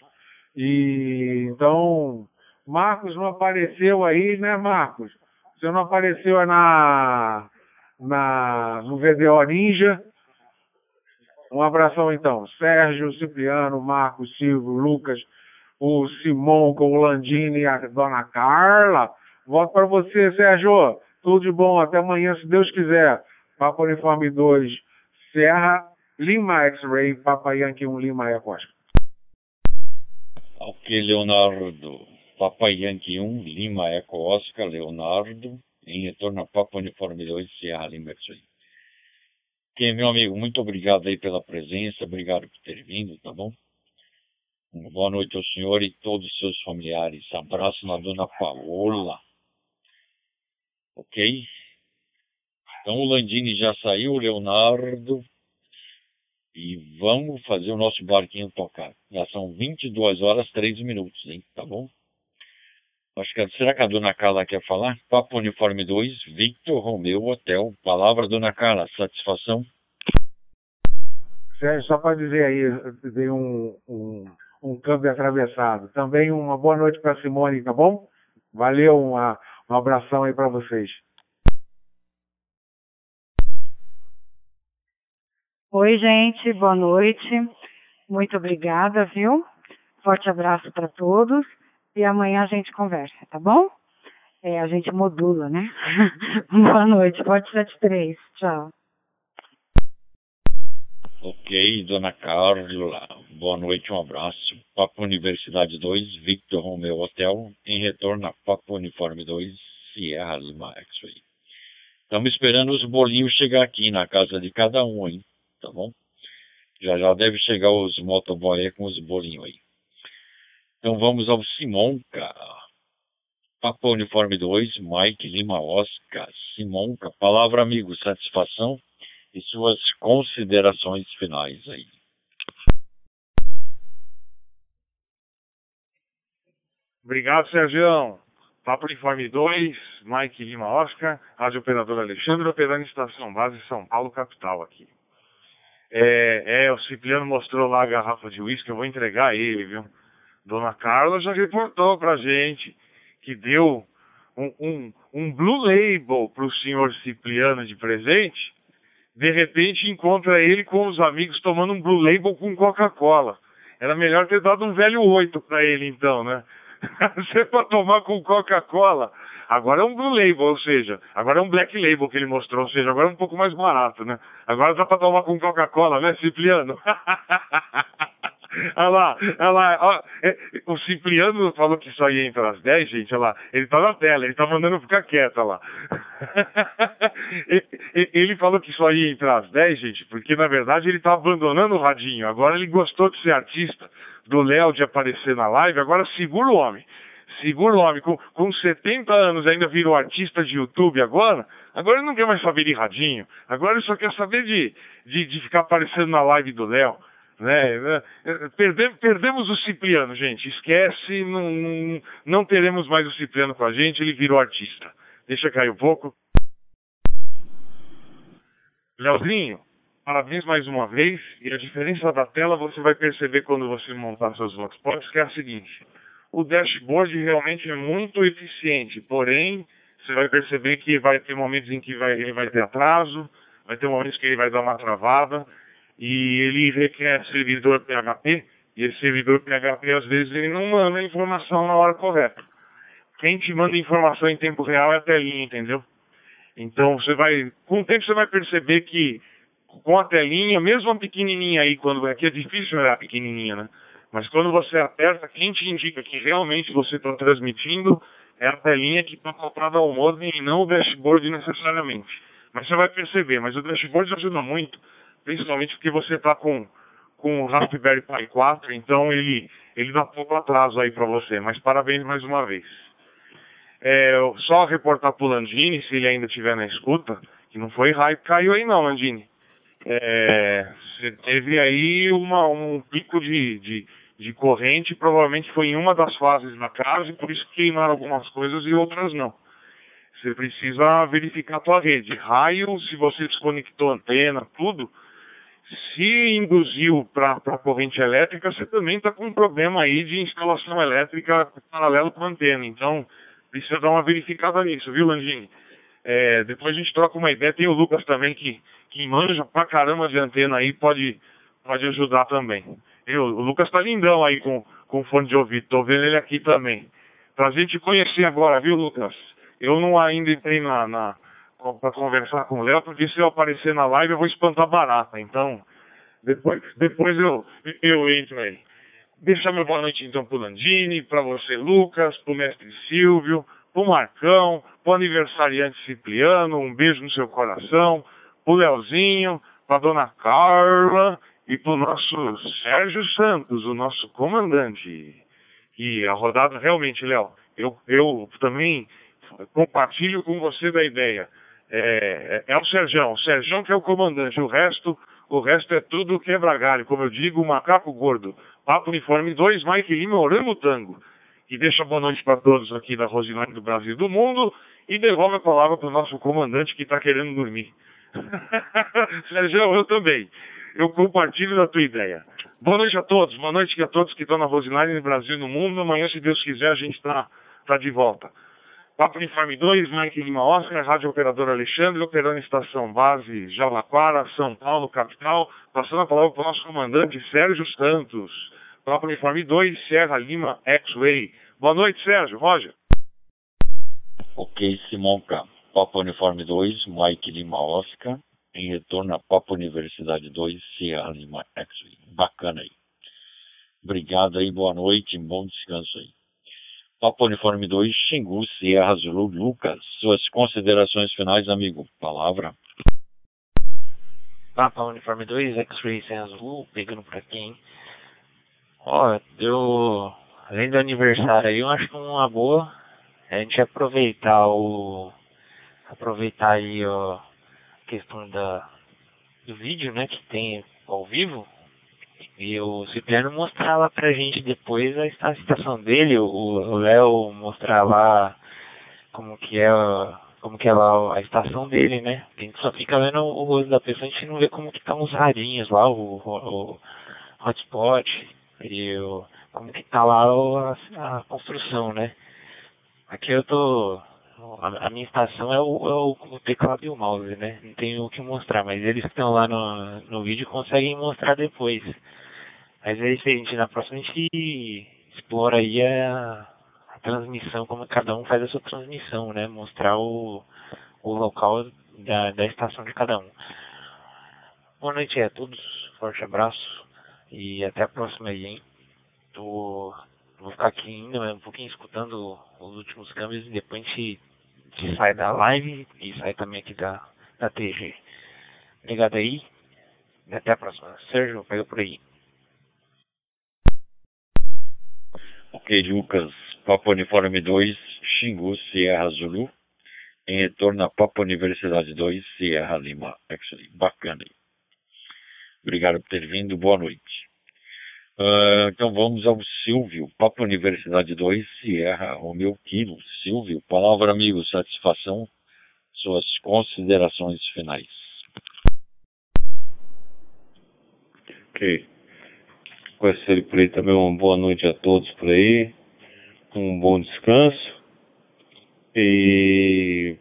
E então, Marcos não apareceu aí, né, Marcos? Você não apareceu na, na, no VDO Ninja. Um abração então. Sérgio, Cipriano, Marcos, Silvio, Lucas, o Simão, o Landini e a dona Carla. Volto para você, Sérgio. Tudo de bom. Até amanhã, se Deus quiser. Papa Uniforme 2, Serra, Lima X-Ray, Papa Yankee 1, Lima Ecosta. Ok, Leonardo. Papa Yankee 1, Lima Eco Oscar, Leonardo, em retorno a Papa Uniforme 2, Sierra Lima X-Ray. Ok, meu amigo, muito obrigado aí pela presença, obrigado por ter vindo, tá bom? Uma boa noite ao senhor e todos os seus familiares. Abraço na dona Paola. Ok? Então o Landini já saiu, o Leonardo, e vamos fazer o nosso barquinho tocar. Já são 22 horas 3 minutos, hein? Tá bom? Acho que, será que a dona Carla quer falar? Papo Uniforme 2, Victor Romeu Hotel. Palavra, dona Carla, satisfação? Sérgio, só para dizer aí, dei um, um, um câmbio atravessado. Também uma boa noite para Simone, tá bom? Valeu, uma, um abração aí para vocês. Oi, gente, boa noite. Muito obrigada, viu? Forte abraço para todos e amanhã a gente conversa, tá bom? É, a gente modula, né? boa noite, Forte 73. Tchau. Ok, dona Carla. Boa noite, um abraço. Papo Universidade 2, Victor Romeo Hotel, em retorno a Papo Uniforme 2, Sierra Lima X-Ray. Estamos esperando os bolinhos chegar aqui na casa de cada um, hein? tá bom? Já já deve chegar os motoboy com os bolinhos aí. Então vamos ao Simonca. Papo Uniforme 2, Mike Lima Oscar. Simonca, palavra amigo, satisfação e suas considerações finais aí. Obrigado, Sérgio. Papo Uniforme 2, Mike Lima Oscar, Rádio Operador Alexandre, operando Estação Base São Paulo, capital aqui. É, é, o Cipriano mostrou lá a garrafa de uísque, eu vou entregar ele, viu? Dona Carla já reportou pra gente que deu um, um, um Blue Label pro senhor Cipriano de presente. De repente encontra ele com os amigos tomando um Blue Label com Coca-Cola. Era melhor ter dado um velho oito para ele então, né? Você para tomar com Coca-Cola Agora é um Blue Label, ou seja, agora é um Black Label que ele mostrou, ou seja, agora é um pouco mais barato, né? Agora dá pra tomar com Coca-Cola, né, Cipriano? Olha lá, olha lá, ó, é, o Cipriano falou que só ia entrar às 10, gente, olha lá, ele tá na tela, ele tá mandando ficar quieto, olha lá. ele falou que só ia entrar às 10, gente, porque na verdade ele tá abandonando o radinho, agora ele gostou de ser artista, do Léo de aparecer na live, agora segura o homem segura o homem, com, com 70 anos ainda virou artista de YouTube agora, agora ele não quer mais saber de radinho, agora ele só quer saber de, de, de ficar aparecendo na live do Léo. Né? Perde, perdemos o Cipriano, gente. Esquece, não, não, não teremos mais o Cipriano com a gente, ele virou artista. Deixa cair um pouco. Leozinho, parabéns mais uma vez. E a diferença da tela você vai perceber quando você montar seus hotspots, que é a seguinte o dashboard realmente é muito eficiente, porém você vai perceber que vai ter momentos em que vai, ele vai ter atraso, vai ter momentos que ele vai dar uma travada, e ele requer servidor PHP, e esse servidor PHP às vezes ele não manda a informação na hora correta. Quem te manda informação em tempo real é a telinha, entendeu? Então você vai, com o tempo você vai perceber que com a telinha, mesmo a pequenininha aí, quando aqui é difícil olhar a pequenininha, né? Mas quando você aperta, quem te indica que realmente você está transmitindo é a telinha que está acoplada ao modem e não o dashboard necessariamente. Mas você vai perceber, mas o dashboard ajuda muito, principalmente porque você está com, com o Raspberry Pi 4, então ele, ele dá pouco atraso aí para você. Mas parabéns mais uma vez. É, só reportar para o Landini, se ele ainda estiver na escuta, que não foi raio caiu aí não, Landini. É, você teve aí uma, um pico de, de, de corrente, provavelmente foi em uma das fases da casa, e por isso queimaram algumas coisas e outras não. Você precisa verificar a tua rede. Raio, se você desconectou antena, tudo, se induziu para a corrente elétrica, você também está com um problema aí de instalação elétrica paralelo com a antena. Então, precisa dar uma verificada nisso, viu, Landini? É, depois a gente troca uma ideia. Tem o Lucas também que, que manja pra caramba de antena aí, pode, pode ajudar também. Eu, o Lucas tá lindão aí com, com fone de ouvido, tô vendo ele aqui também. Pra gente conhecer agora, viu, Lucas? Eu não ainda entrei na, na para conversar com o Léo, porque se eu aparecer na live eu vou espantar barata. Então, depois, depois eu, eu entro aí. Deixa meu boa noite então pro Landini, para você, Lucas, pro mestre Silvio, pro Marcão, pro aniversariante Cipriano, um beijo no seu coração, pro Leozinho, pra dona Carla e pro nosso Sérgio Santos, o nosso comandante. E a rodada realmente, Léo, eu, eu também compartilho com você da ideia. É, é, é o Serjão, o Serjão que é o comandante, o resto, o resto é tudo quebra-galho, como eu digo, macaco gordo. Papo Uniforme 2, Mike Lima, Orangotango. E deixa boa noite para todos aqui da Rosilândia do Brasil e do mundo e devolve a palavra para o nosso comandante que está querendo dormir. Sérgio, eu também. Eu compartilho da tua ideia. Boa noite a todos, boa noite a todos que estão na Rosilândia, no Brasil e no mundo. Amanhã, se Deus quiser, a gente está tá de volta. Papo Uniforme 2, Mike Lima Oscar, Rádio Operador Alexandre, operando Estação Base Jalaquara, São Paulo, capital. Passando a palavra para o nosso comandante Sérgio Santos. Papo Uniforme 2, Sierra Lima X-Way. Boa noite, Sérgio. Roger. Ok, Simonca. Papo Uniforme 2, Mike Lima Oscar. Em retorno a Papo Universidade 2, Sierra Lima X-Way. Bacana aí. Obrigado aí, boa noite, bom descanso aí. Papo Uniforme 2, Xingu, Sierra Zulu, Lucas. Suas considerações finais, amigo. Palavra. Papa Uniforme 2, X-Ray Sierra Zulu, pegando pra quem? Ó, eu, além do aniversário aí, eu acho que uma boa é a gente aproveitar o, aproveitar aí ó, a questão da, do vídeo, né, que tem ao vivo, e o Cipriano mostrar lá pra gente depois a, a situação dele, o Léo mostrar lá como que é como que é lá a estação dele, né? A gente só fica vendo o rosto da pessoa, a gente não vê como que tá os rarinhos lá, o, o, o hotspot e o, como que tá lá a, a construção, né? Aqui eu tô a, a minha estação é o, é o, teclado e o mouse, né? Não tenho o que mostrar, mas eles que estão lá no, no vídeo conseguem mostrar depois. Mas é isso aí, gente, na próxima a gente explora aí a, a transmissão, como cada um faz a sua transmissão, né? Mostrar o, o local da, da estação de cada um. Boa noite a todos, forte abraço e até a próxima aí, hein? Tô, vou ficar aqui ainda um pouquinho escutando os últimos câmbios e depois a gente, a gente sai da live e sai também aqui da, da TG. Obrigado aí e até a próxima. Sérgio, pega por aí. Ok, Lucas, Papa Uniforme 2, Xingu, Sierra Zulu, em retorno a Papa Universidade 2, Sierra Lima, Actually, bacana aí. Obrigado por ter vindo, boa noite. Uh, então vamos ao Silvio, Papa Universidade 2, Sierra Romeu Kilo. Silvio, palavra amigo, satisfação, suas considerações finais. Ok com esse por aí também uma boa noite a todos por aí, um bom descanso E,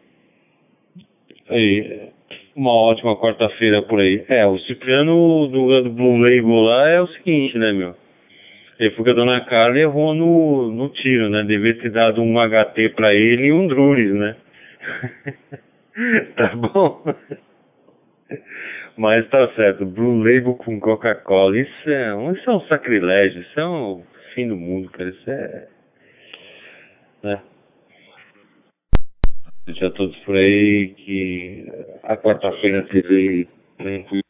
e uma ótima quarta-feira por aí. É, o Cipriano do, do Blue Label lá é o seguinte, né, meu? Ele foi com a Dona Carla e errou no, no tiro, né? Devia ter dado um HT pra ele e um Druris, né? tá bom? Mas tá certo, Blue Label com Coca-Cola, isso é, um, isso é um sacrilégio, isso é um fim do mundo, cara, isso é... Né? Deixa todos por aí que a quarta-feira tranquilo.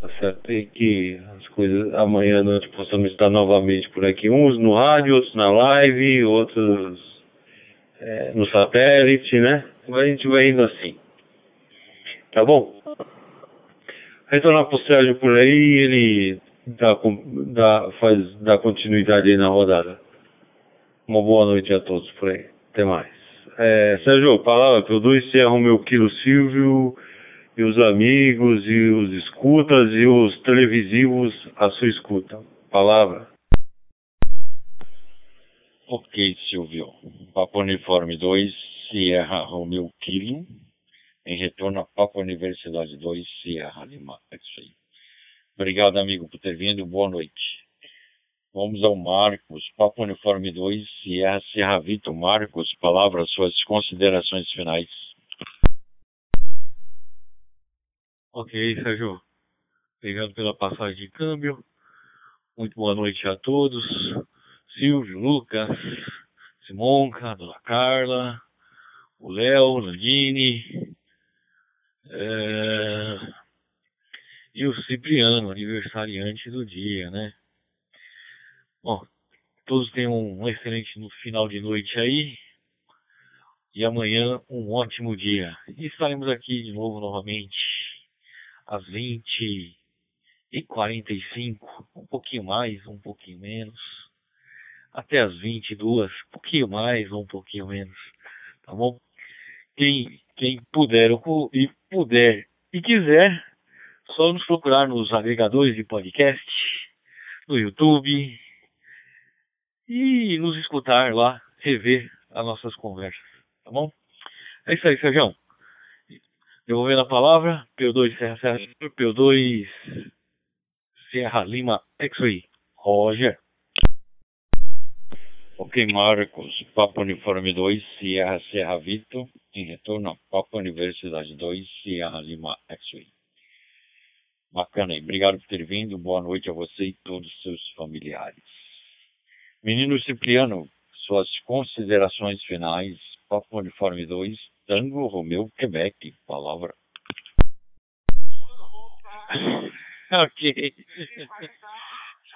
Tá certo? E que as coisas amanhã à noite possamos estar novamente por aqui. Uns no rádio, outros na live, outros é, no satélite, né? A gente vai indo assim. Tá bom? Retornar pro Sérgio por aí, ele dá, dá, faz, dá continuidade aí na rodada. Uma boa noite a todos por aí. Até mais. É, Sérgio, palavra, produz encerro meu quilo Silvio e os amigos e os escutas e os televisivos à sua escuta. Palavra. Ok, Silvio. Papo Uniforme 2, Sierra Romeo Kilo. Em retorno a Papo Universidade 2, Sierra Lima. É isso aí. Obrigado, amigo, por ter vindo. Boa noite. Vamos ao Marcos, Papo Uniforme 2, Sierra Serra Vito. Marcos, palavras, suas considerações finais. Ok, Sérgio. Obrigado pela passagem de câmbio. Muito boa noite a todos. Silvio, Lucas, Simonca, Dona Carla, o Léo, Landini, é... e o Cipriano, aniversariante do dia, né? Bom, todos tenham um excelente final de noite aí. E amanhã um ótimo dia. E estaremos aqui de novo novamente às 20 e 45, um pouquinho mais, um pouquinho menos. Até às 22, um pouquinho mais ou um pouquinho menos. Tá bom? Quem, quem puder e puder e quiser, só nos procurar nos agregadores de podcast, no YouTube, e nos escutar lá, rever as nossas conversas, tá bom? É isso aí, Sérgio. Devolvendo a palavra, P2 Serra Serra, P2 Serra Lima X-Ray. Roger. Ok, Marcos, Papo Uniforme 2, Sierra Serra Vito, em retorno a Papo Universidade 2, Sierra Lima X-Ray. Bacana aí, obrigado por ter vindo, boa noite a você e todos os seus familiares. Menino Cipriano, suas considerações finais. Papo Uniforme 2, Tango Romeu, Quebec. Palavra. ok.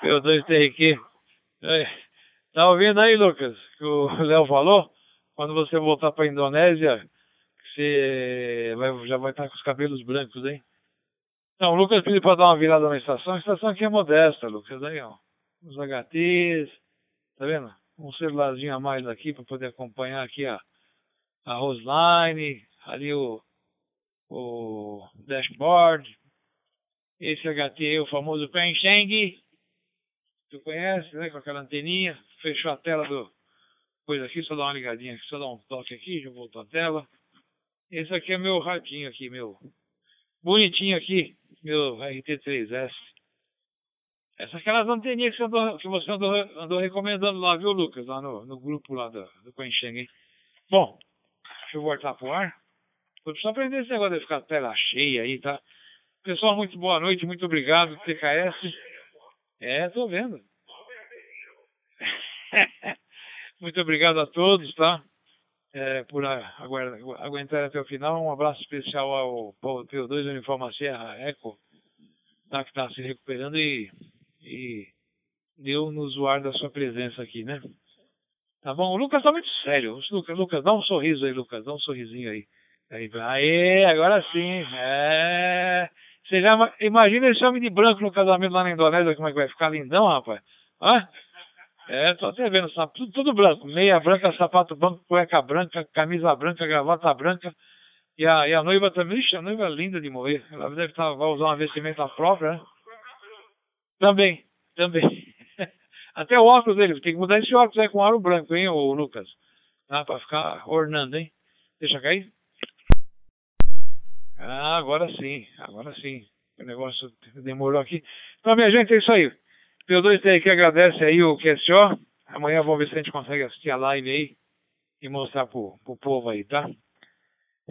Eu tem aqui. Tá ouvindo aí, Lucas, que o Léo falou? Quando você voltar para a Indonésia, você vai, já vai estar com os cabelos brancos, hein? Não, o Lucas pediu para dar uma virada na estação. A estação aqui é modesta, Lucas. Aí, ó. Os HTs, Tá vendo? Um celularzinho a mais aqui para poder acompanhar aqui a, a Roseline, ali o, o dashboard. Esse HT, o famoso Pensheng. Tu conhece, né? Com aquela anteninha. Fechou a tela do coisa aqui, só dá uma ligadinha aqui, só dá um toque aqui, já voltou a tela. Esse aqui é meu ratinho aqui, meu bonitinho aqui, meu RT3S. Essas aquelas anteninhas que você andou, que você andou, andou recomendando lá, viu, Lucas? Lá no, no grupo lá do, do Coencheng, hein? Bom, deixa eu voltar pro ar. Eu preciso aprender esse negócio de ficar tela cheia aí, tá? Pessoal, muito boa noite, muito obrigado, TKS. É, tô vendo. muito obrigado a todos, tá? É, por aguentar até o final. Um abraço especial ao PO2 Uniforme Serra Eco, tá, que está se recuperando e e deu no zoar da sua presença aqui, né? Tá bom? O Lucas tá muito sério. Lucas, Lucas, dá um sorriso aí, Lucas. Dá um sorrisinho aí. Aí, aê, agora sim. É. Você já imagina esse homem de branco no casamento lá na Indonésia, como é que vai ficar lindão, rapaz? Hã? É, tô até vendo, tudo, tudo branco. Meia branca, sapato branco, cueca branca, camisa branca, gravata branca. E a, e a noiva também, ixi, a noiva é linda de morrer. Ela deve estar, vai usar uma vestimenta própria, né? Também, também. Até o óculos dele, tem que mudar esse óculos aí com aro branco, hein, ô Lucas? Ah, pra ficar ornando, hein? Deixa cair. Ah, agora sim, agora sim. O negócio demorou aqui. Então, minha gente, é isso aí. P2 tem que agradece aí o QSO. Amanhã vamos ver se a gente consegue assistir a live aí e mostrar pro, pro povo aí, tá?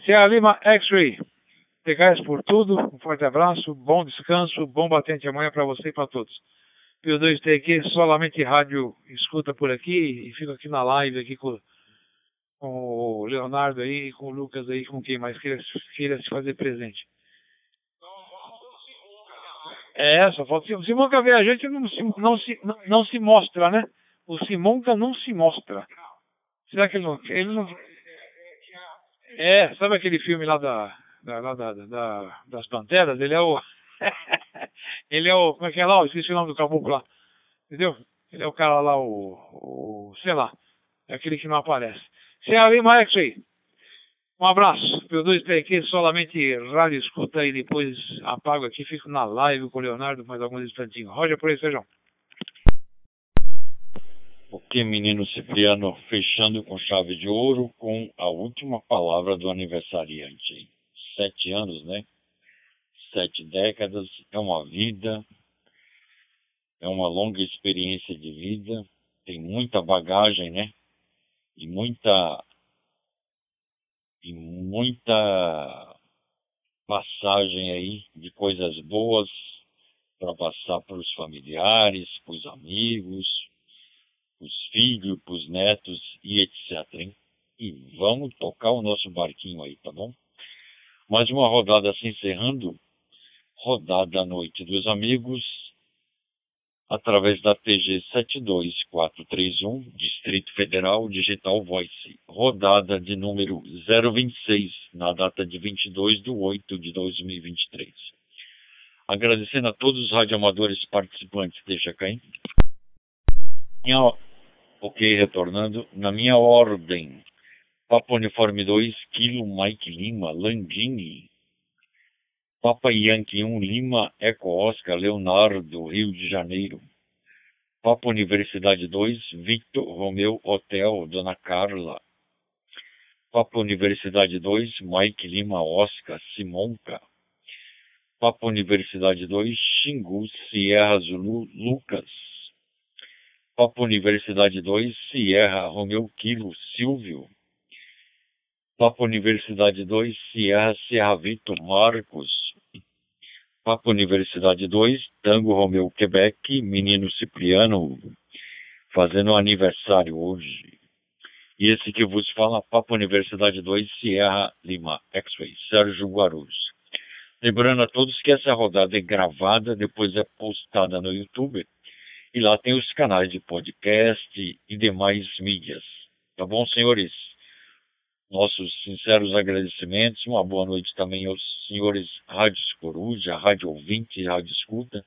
Serra Lima X-Ray. Pegais por tudo. Um forte abraço, bom descanso, bom batente amanhã para você e para todos. P2 tem aqui, solamente rádio escuta por aqui e fica aqui na live aqui com, com o Leonardo aí, com o Lucas aí, com quem mais queira, queira se fazer presente. É, só falta o Simonca vê a gente não se, não, se, não, não se mostra, né? O Simonca não se mostra. Será que ele não. Ele não... É, sabe aquele filme lá da. da, da, da das Panteras? Ele é o. ele é o. Como é que é lá? Esqueci o nome do caboclo lá. Entendeu? Ele é o cara lá, o. o sei lá. É aquele que não aparece. Você é ali, Max aí. Um abraço. P 2 aqui, solamente rádio escuta e depois apago aqui, fico na live com o Leonardo mais alguns instantinhos. Roger por aí, Sejão. Ok, menino Cipriano, fechando com chave de ouro com a última palavra do aniversariante. Sete anos, né? Sete décadas, é uma vida, é uma longa experiência de vida, tem muita bagagem, né? E muita e muita passagem aí de coisas boas para passar para os familiares, para os amigos, para os filhos, para os netos e etc. Hein? E vamos tocar o nosso barquinho aí, tá bom? Mais uma rodada se encerrando, rodada à noite dos amigos, através da TG 72431, Distrito Federal Digital Voice, rodada de número 026, na data de 22 de 8 de 2023. Agradecendo a todos os radioamadores participantes, cair. Minha, ok, retornando, na minha ordem, Papa Uniforme 2, Kilo Mike Lima, Landini, Papa Yankee 1 Lima, Eco Oscar, Leonardo, Rio de Janeiro. Papa Universidade 2, Victor Romeu Hotel, Dona Carla. Papa Universidade 2, Mike Lima Oscar, Simonca. Papa Universidade 2, Xingu, Sierra Zulu, Lucas. Papa Universidade 2, Sierra Romeu Kilo, Silvio. Papa Universidade 2, Sierra Sierra Vitor, Marcos. Papa Universidade 2, Tango Romeu Quebec, Menino Cipriano, fazendo aniversário hoje. E esse que vos fala, Papa Universidade 2, Sierra Lima, X-Ray, Sérgio Guarulhos. Lembrando a todos que essa rodada é gravada, depois é postada no YouTube, e lá tem os canais de podcast e demais mídias. Tá bom, senhores? Nossos sinceros agradecimentos. Uma boa noite também aos senhores Rádios Coruja, Rádio Ouvinte e Rádio Escuta,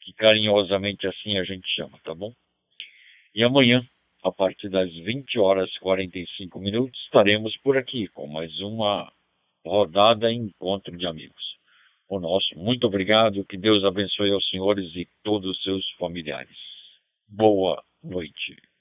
que carinhosamente assim a gente chama, tá bom? E amanhã, a partir das 20 horas e 45 minutos, estaremos por aqui com mais uma rodada Encontro de Amigos. O nosso muito obrigado, que Deus abençoe aos senhores e todos os seus familiares. Boa noite.